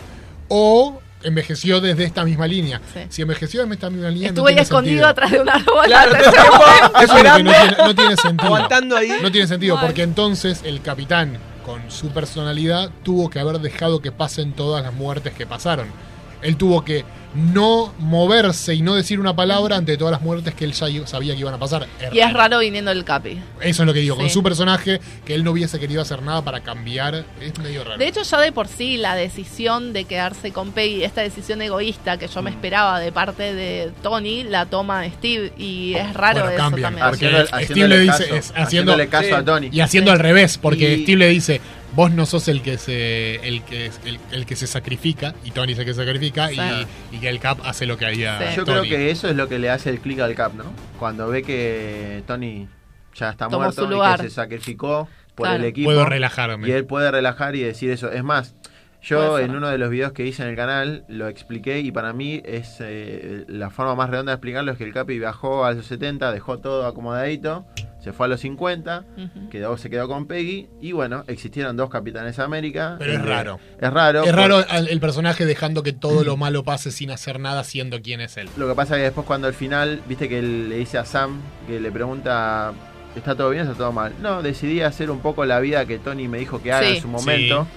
o envejeció desde esta misma línea. Sí. Si envejeció desde esta misma línea, Estuvo no escondido sentido. atrás de un árbol. Claro. Eso es lo que no tiene, no tiene sentido. aguantando ahí. No tiene sentido, porque entonces el capitán, con su personalidad, tuvo que haber dejado que pasen todas las muertes que pasaron. Él tuvo que no moverse y no decir una palabra ante todas las muertes que él ya sabía que iban a pasar. Es Y es raro. viniendo del Capi. Eso es lo que digo, con su personaje, que él no hubiese querido hacer nada para cambiar, es medio raro. De hecho, ya de por sí la decisión de quedarse con Peggy, esta decisión egoísta que yo Mm. me esperaba de parte de Tony, la toma Steve y es raro Bueno, eso cambian, también. porque Steve le dice, caso, es- haciendo, haciéndole caso a Tony. Y haciendo al revés, porque Y- Steve le dice, vos no sos el que se el que el, el que se sacrifica, y Tony es el que se sacrifica, Sí. y, y que el Cap hace lo que haría Yo Tony. creo que eso es lo que le hace el clic al Cap, ¿no? Cuando ve que Tony ya está Tomó muerto su lugar. y que se sacrificó por Claro. el equipo. Puedo relajarme. Y él puede relajar y decir eso. Es más, yo en uno de los videos que hice en el canal lo expliqué y para mí es eh, la forma más redonda de explicarlo es que el Capi viajó a los 70, dejó todo acomodadito, se fue a los 50, Ujú. quedó, se quedó con Peggy y bueno, existieron dos Capitanes América. Pero es Eh, raro. Es raro. Es raro el personaje dejando que todo lo malo pase sin hacer nada, siendo quien es él. Lo que pasa es que después cuando al final, viste que él le dice a Sam, que le pregunta, ¿está todo bien o está todo mal? No, decidí hacer un poco la vida que Tony me dijo que haga Sí. en su momento.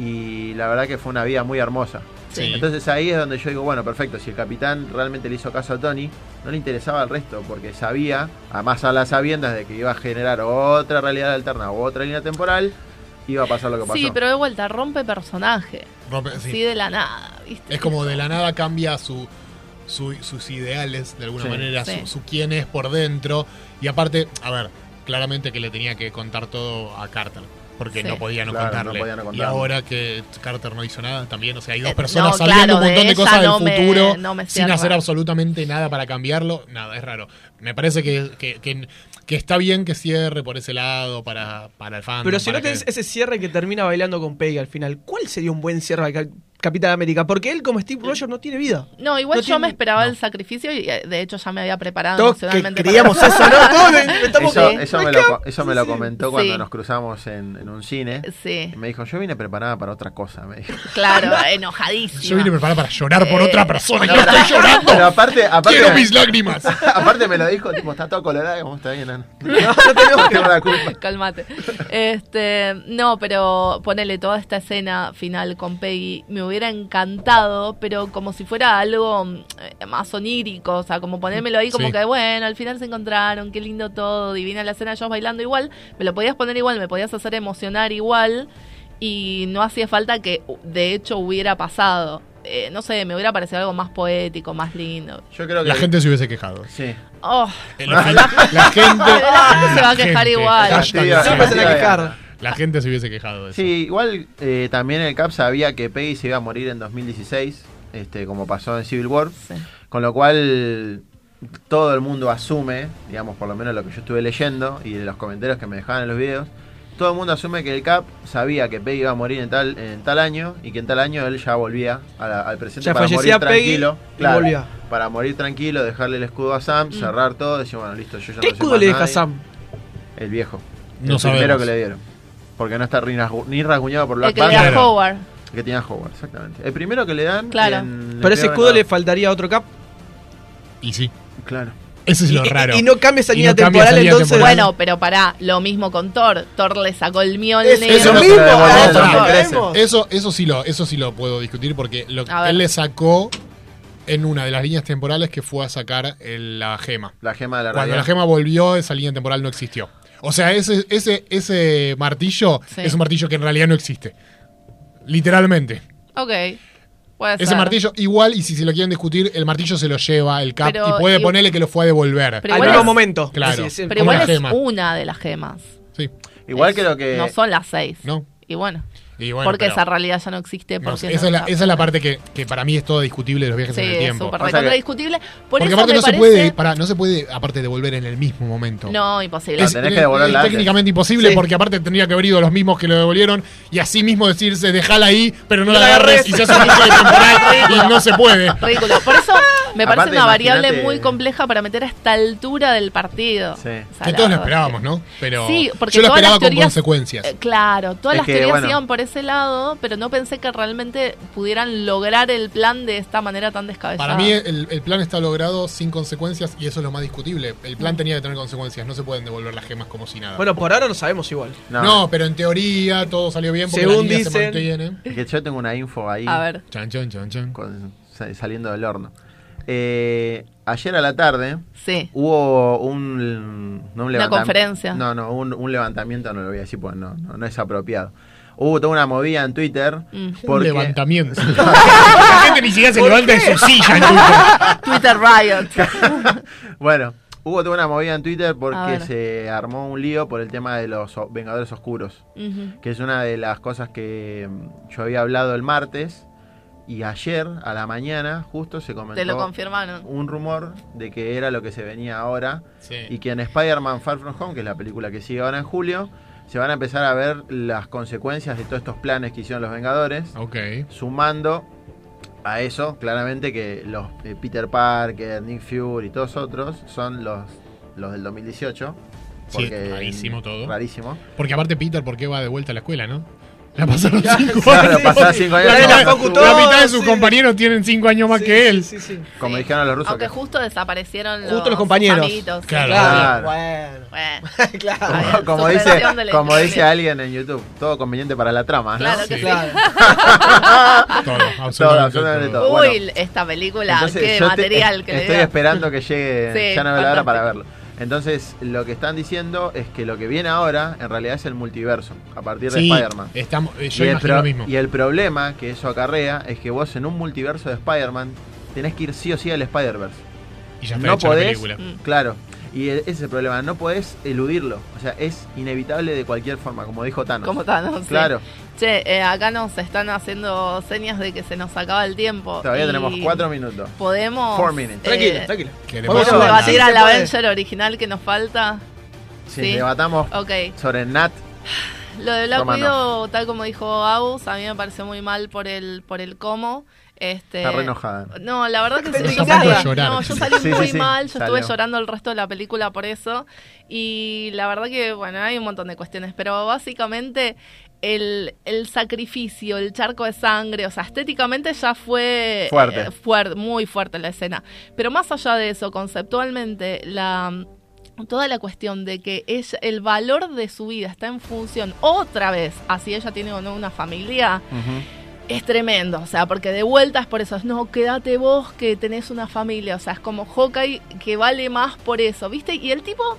Y la verdad que fue una vida muy hermosa. Sí. Entonces ahí es donde yo digo, bueno, perfecto, si el capitán realmente le hizo caso a Tony, no le interesaba el resto, porque sabía, además a las sabiendas de que iba a generar otra realidad alterna o otra línea temporal, iba a pasar lo que pasó. Sí, pero de vuelta, rompe personaje. Rompe- sí. Sí, de la nada, ¿viste? Es como de la nada cambia su, su- sus ideales, de alguna Sí. manera, Sí. su, su quién es por dentro. Y aparte, a ver, claramente que le tenía que contar todo a Carter. Porque Sí. no podía no Claro, no contarle. podía no y ahora que Carter no hizo nada también, o sea, hay dos Eh, personas no, sabiendo claro, un montón de cosas no del me- futuro no me sin hacer absolutamente nada para cambiarlo. Nada, es raro. Me parece que, que, que- que está bien que cierre por ese lado para, para el fan. Pero si no tenés ese cierre que termina bailando con Peggy al final, ¿cuál sería un buen cierre Capitán América? Porque él, como Steve Rogers, no tiene vida. No, igual No yo tiene- me esperaba el sacrificio y eh, de hecho ya me había preparado Todos que emocionalmente. creíamos para- eso, ¿no? Todos lo inventamos Eso, me lo, co- eso me lo comentó cuando Sí. nos cruzamos en, en un cine. Sí. Y me dijo, yo vine preparada para otra cosa, me dijo. Claro, enojadísimo. Yo vine preparada para llorar por Eh, otra persona. y no, no estoy llorando. Pero aparte, aparte Quiero mis lágrimas. aparte me lo dijo, tipo, está todo colorado, y como está bien, no, no tengo la culpa. Calmate. Este, no, pero ponele toda esta escena final con Peggy, me hubiera encantado, pero como si fuera algo mm, eh, más onírico, o sea, como ponérmelo ahí como Sí. que bueno, al final se encontraron, qué lindo todo, divina la escena, ellos bailando igual, me lo podías poner igual, me podías hacer emocionar igual y no hacía falta que de hecho hubiera pasado. Eh, no sé, me hubiera parecido algo más poético, más lindo. Yo creo que La gente se hubiese quejado. Sí. Oh, la, la gente, La gente se va a quejar gente, igual. hashtag Sí, siempre sí. se va a quejar. La gente se hubiese quejado de eso. Sí, igual eh, también el Cap sabía que Peggy se iba a morir en 2016, este, como pasó en Civil War, con lo cual todo el mundo asume, digamos por lo menos lo que yo estuve leyendo y de los comentarios que me dejaban en los videos, todo el mundo asume que el Cap sabía que Peggy iba a morir en tal, en tal año y que en tal año él ya volvía a la- al presente Ya para fallecía morir Peggy tranquilo. y volvía. Para morir tranquilo, dejarle el escudo a Sam, cerrar todo, decir, bueno, listo, yo ya ¿Qué no escudo le deja nadie. Sam? El viejo. No el primero sabemos. que le dieron. Porque no está ni, rasgu- ni rasguñado por El Black que le da Panther. Howard. El que tenía Howard, exactamente. El primero que le dan. Claro. en Pero ese el escudo le faltaría a otro Cap. Y sí. Claro. Ese es lo y- raro. y no cambia esa línea no temporal, entonces- temporal. Bueno, pero pará, lo mismo con Thor. Thor le sacó el Mjolnir. Es- eso Eso, mismo, no- eso eso, eso sí lo, eso sí lo puedo discutir porque lo, él le sacó en una de las líneas temporales que fue a sacar el- la gema. La gema de la Cuando realidad. la gema volvió, esa línea temporal no existió. O sea, ese, ese, ese martillo Sí. es un martillo que en realidad no existe. Literalmente. Ok. Puede Ese ser. martillo igual, y si se lo quieren discutir, el martillo se lo lleva el Cap Pero y puede ponerle que lo fue a devolver. Pero Al mismo es- momento. Claro. Sí, sí, Pero igual es gema. una de las gemas. Sí. Igual creo que. No son las seis. No. Y bueno. Y bueno, porque pero- esa realidad ya no existe. no, Porque esa, no es la, está- esa es la parte que, que para mí es todo discutible de los viajes Sí, en el tiempo. súper O sea que- discutible. Por Porque eso aparte me no se puede, pará, no se puede aparte devolver en el mismo momento. No, imposible. Es, tenés que es- devolverla es antes. técnicamente imposible Sí. porque aparte tendría que haber ido los mismos que lo devolvieron y así mismo decirse dejala ahí, pero no No la agarres y se hace un y no se puede. Ridículo. Por eso me parece Aparte, una variable muy compleja para meter a esta altura del partido. Sí. O sea, Que todos lo esperábamos, ¿no? Pero Sí, porque yo lo esperaba con consecuencias. Eh, claro, todas las que, teorías iban por ese lado, pero no pensé que realmente pudieran lograr el plan de esta manera tan descabellada. Para mí el, el plan está logrado sin consecuencias y eso es lo más discutible. El plan tenía que tener consecuencias, no se pueden devolver las gemas como si nada. Bueno, por ahora no sabemos igual. No, no, pero en teoría todo salió bien porque Según la línea se dicen- mantiene. Es que yo tengo una info ahí. A ver. Chan, chan, chan, chan. Con saliendo del horno. Eh, ayer a la tarde Sí. hubo un, no un Una conferencia. No, no, un, un levantamiento, no lo voy a decir porque no, no, no es apropiado. Hubo toda una movida en Twitter. Mm. porque- Un levantamiento. La gente ni siquiera se levanta de su silla en Twitter. Twitter Riot. Bueno, hubo toda una movida en Twitter porque se armó un lío por el tema de los Vengadores Oscuros. Que es una de las cosas que mm, yo había hablado el martes y ayer a la mañana justo se comentó Te lo confirmaron. un rumor de que era lo que se venía ahora Sí. y que en Spider-Man Far From Home, que es la película que sigue ahora en julio, se van a empezar a ver las consecuencias de todos estos planes que hicieron los Vengadores, Ok. sumando a eso claramente que los eh, Peter Parker, Nick Fury y todos otros son los, los del 2018. Sí, porque- rarísimo todo. Rarísimo. Porque aparte Peter, ¿por qué va de vuelta a la escuela, no? Ya pasaron cinco Claro, años. pasaron cinco años. La, La la- la mitad de sus sí. compañeros tienen cinco años más que él. Como dijeron los rusos. Aunque que- justo desaparecieron Justo los compañeros. amiguitos, sí. Claro. Claro. Bueno. Bueno, claro. Como, como dice, la como dice alguien en YouTube, todo conveniente para la trama, ¿no? Claro que sí. Todo, Todo, absolutamente todo. todo. Uy, Bueno, esta película, entonces qué material que estoy esperando que llegue, Sí, ya no me la hora fantástico. para verlo. Entonces, lo que están diciendo es que lo que viene ahora, en realidad, es el multiverso, a partir de Sí, Spider-Man. estamos- eh, yo y, el lo mismo. y el problema que eso acarrea es que vos en un multiverso de Spider-Man tenés que ir sí o sí al Spider-Verse. Y ya está no hecha la podés, película. Mm. claro. Y e- ese es el problema, no podés eludirlo. O sea, es inevitable de cualquier forma, como dijo Thanos. Como Thanos, sí. Claro. Che, eh, acá nos están haciendo señas de que se nos acaba el tiempo. Todavía tenemos cuatro minutos. Podemos. Four minutes. Tranquila, eh, tranquila. Queremos ¿Podemos debatir al. Avenger original que nos falta? Sí, Sí. debatamos Ok. sobre Nat. Lo de Black. Widow, tal como dijo Agus, a mí me pareció muy mal por el, por el cómo. Este, Está re enojada. No, la verdad que sí, yo salí, no, yo salí Sí, muy sí, mal, yo estuve llorando el resto de la película por eso. Y la verdad que, bueno, hay un montón de cuestiones, pero básicamente el, el sacrificio, el charco de sangre, o sea, estéticamente ya fue Fuerte. eh, muy fuerte la escena. Pero más allá de eso, conceptualmente, la toda la cuestión de que ella, el valor de su vida está en función otra vez, así ella tiene o no una familia, es tremendo, o sea, porque de vueltas por eso, es, no, quédate vos que tenés una familia, o sea, es como Hawkeye que vale más por eso, ¿viste? Y el tipo,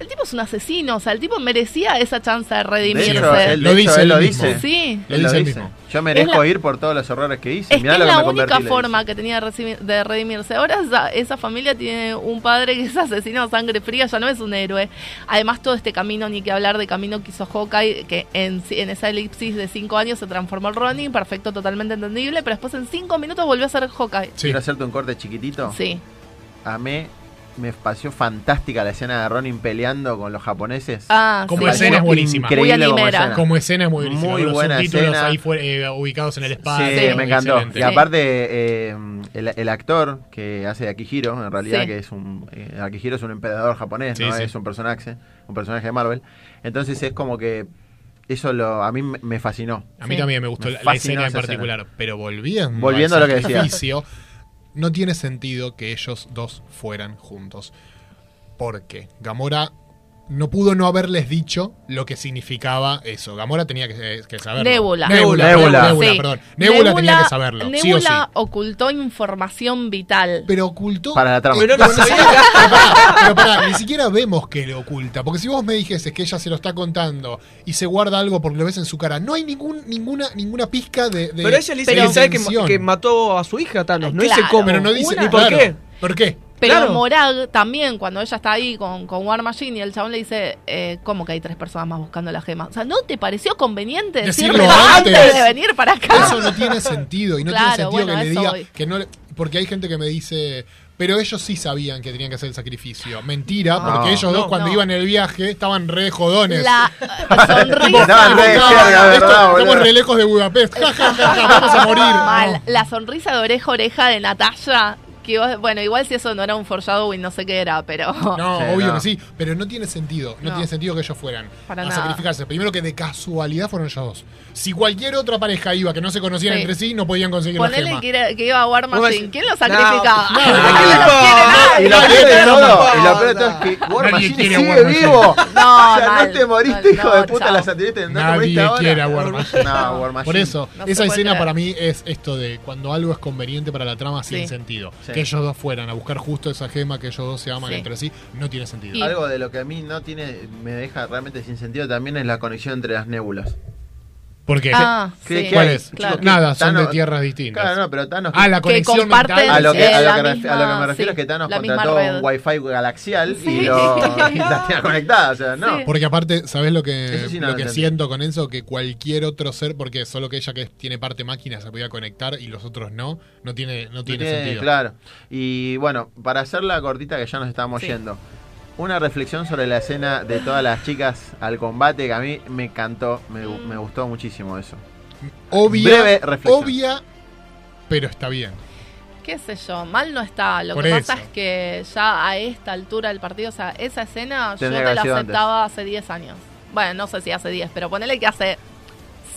el tipo es un asesino, o sea, el tipo merecía esa chance de De redimirse. hecho, él, Lo hecho, dice él lo dice. Sí. Él lo dice mismo. Yo merezco la- ir por todos los errores que hice. Es Mirá que lo es que la me única forma que tenía de, redimirse. Ahora esa, esa familia tiene un padre que es asesino a sangre fría, ya no es un héroe. Además, todo este camino, ni que hablar de camino que hizo Hawkeye, que en, en esa elipsis de cinco años se transformó en Ronin, perfecto, totalmente entendible, pero después en cinco minutos volvió a ser Hawkeye. Sí. Quiero hacerte un corte chiquitito. Sí. A mí me pareció fantástica la escena de Ronin peleando con los japoneses. Ah, Como sí. escena es buenísima. Increíble Muy como escena. Como escena es muy buenísima. Muy Los buena subtítulos escena. ahí fue- eh, ubicados en el Sí, espacio. me encantó. excelente. Y aparte, eh, el, el actor que hace de Akihiro, en realidad, Sí. que es un. eh, Akihiro es un emperador japonés, Sí, no sí. es un personaje, un personaje de Marvel. Entonces es como que. Eso lo, a mí me fascinó. A mí Sí. también me gustó Me la, escena en particular. Pero volviendo, Volviendo al a lo que decía. No tiene sentido que ellos dos fueran juntos. Porque Gamora no pudo no haberles dicho lo que significaba eso. Gamora tenía que, que saberlo. Nebula. Nebula, Nebula. Nebula, Sí. perdón. Nebula, tenía que saberlo. Nebula sí o sí. ocultó información vital. Pero ocultó. Para la trama. Pero no lo sabía. Pero pará, pero pará, ni siquiera vemos que le oculta. Porque si vos me dijeses que ella se lo está contando y se guarda algo porque lo ves en su cara, no hay ningún, ninguna, ninguna pizca de, de Pero ella le dice que sabe que, intención. que mató a su hija, Thanos. No dice cómo. Pero no dice ni por claro. qué. ¿Por qué? Pero Claro. Morag también, cuando ella está ahí con, con War Machine y el chabón le dice, eh, ¿cómo que hay tres personas más buscando la gema? O sea, ¿no te pareció conveniente Decirlo decirle antes antes. de venir para acá? Eso no tiene sentido. Y no Claro, tiene sentido bueno, que le diga voy. que no le- Porque hay gente que me dice. Pero ellos sí sabían que tenían que hacer el sacrificio. Mentira, porque No. ellos dos cuando no. iban en el viaje estaban re jodones. La Estaban sonrisa... re No, cerca, esto- ¿verdad, estamos re lejos de Budapest. Vamos a morir. Mal. La sonrisa de oreja a oreja de Natalia, que vos- bueno, igual si eso no era un foreshadowing, no sé qué era, pero... No, Sí, obvio no. que sí, pero no tiene sentido. No, No. tiene sentido que ellos fueran Para a nada. sacrificarse. Primero que de casualidad fueron ellos dos. Si cualquier otra pareja iba que no se conocían Sí. entre sí, no podían conseguir la Ponele gema. que, era- que iba a War Machine. ¿Quién lo sacrificaba? No, no. Y lo peor de todo, y lo peor de todo es que War Machine sigue War Machine. vivo. No, o sea, mal, no te moriste, mal, hijo no, de puta, chao. la satélite. No te Nadie quiere a War Machine. No, War Machine. Por eso, esa escena para mí es esto de cuando algo es conveniente para la trama sin Sí. sentido. Que ellos dos fueran a buscar justo esa gema, que ellos dos se aman Sí. entre sí, no tiene sentido. Y- Algo de lo que a mí no tiene, me deja realmente sin sentido también es la conexión entre las nébulas. ¿Por qué? Ah, ¿Qué- sí. ¿Cuál hay? es? Claro. Nada, son de tierras distintas. Claro, no, pero Thanos. Ah, la Que conexión comparten mental. a lo que, eh, a lo la que, ref- a lo que me refiero sí, es que Thanos la contrató un Wi-Fi galaxial Sí. y, lo, y las tiene conectadas. O sea, no. Sí. Porque aparte, ¿sabes lo que, no lo que siento con eso? Que cualquier otro ser, porque solo que ella que tiene parte máquina se podía conectar y los otros no, no tiene, no tiene, Tiene- sentido. Claro. Y bueno, para hacer la cortita que ya nos estamos Sí. yendo. Una reflexión sobre la escena de todas las chicas al combate que a mí me encantó, me, gu- me gustó muchísimo eso. Obvia, Breve reflexión. obvia, pero está bien. qué sé yo, mal no está. Lo Por que pasa es que ya a esta altura del partido, o sea, esa escena Tendría yo te la aceptaba hace 10 años. Bueno, no sé si hace 10, pero ponele que hace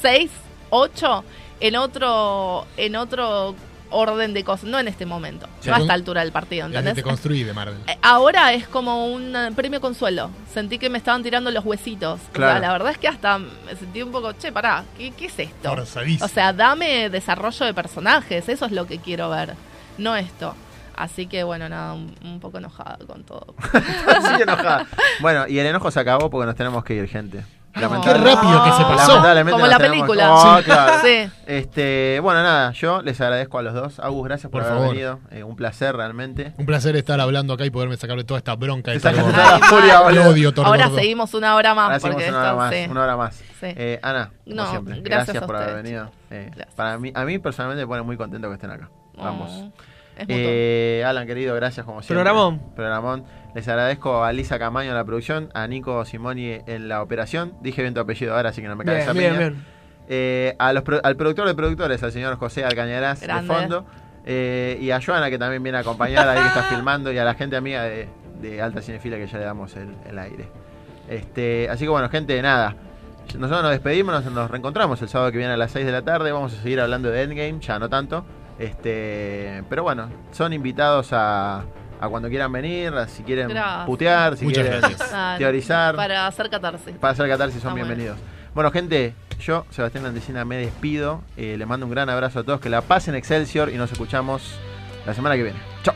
6, 8 en otro en otro orden de cosas, no en este momento, Sí. no a esta altura del partido, ¿entendés? te construí de Marvel. Eh, Ahora es como un eh, premio consuelo. Sentí que me estaban tirando los huesitos. O Claro. sea, la verdad es que hasta me sentí un poco, che, pará, ¿qué, qué es esto? Forzadísimo. O sea, dame desarrollo de personajes, eso es lo que quiero ver, no esto. Así que bueno, nada, un, un poco enojada con todo. Así enojada. Bueno, y el enojo se acabó porque nos tenemos que ir, gente. Qué rápido que se pasó. Como la tenemos- película. Oh, Sí. claro. Sí. Este, bueno, nada, yo les agradezco a los dos. Agus, gracias por, Por haber favor. venido. Eh, un placer realmente. Un placer estar hablando acá y poderme sacarle toda esta bronca Thor toda la furia, odio, Ahora seguimos una hora más. Ahora una hora esto- más, sí. una hora más. Sí. Eh, Ana, como No, siempre, gracias por haber venido. Eh, para mí, a mí personalmente me pone muy contento que estén acá. Vamos. Mutuo. Eh, Alan, querido, gracias como siempre. Programón. Programón. Les agradezco a Lisa Camaño en la producción, a Nico Simoni en la operación. Dije bien tu apellido ahora, así que no me cae esa bien, bien. Eh, a los pro- al productor de productores, al señor José Alcañarás de fondo. Eh, y a Joana, que también viene a acompañar ahí que está filmando. Y a la gente amiga de, de Alta Cinefila que ya le damos el, el aire. Este, así que bueno, gente, nada. Nosotros nos despedimos, nos, nos reencontramos el sábado que viene a las 6 de la tarde. Vamos a seguir hablando de Endgame, ya no tanto. Este, pero bueno, son invitados a, a cuando quieran venir, a si quieren Gracias. putear, si Muchas quieren gracias. Teorizar. Para hacer catarsis. Para hacer catarsis son bienvenidos. Bueno, gente, yo, Sebastián Landesina, me despido. Eh, les mando un gran abrazo a todos. Que la pasen Excelsior y nos escuchamos la semana que viene. Chao.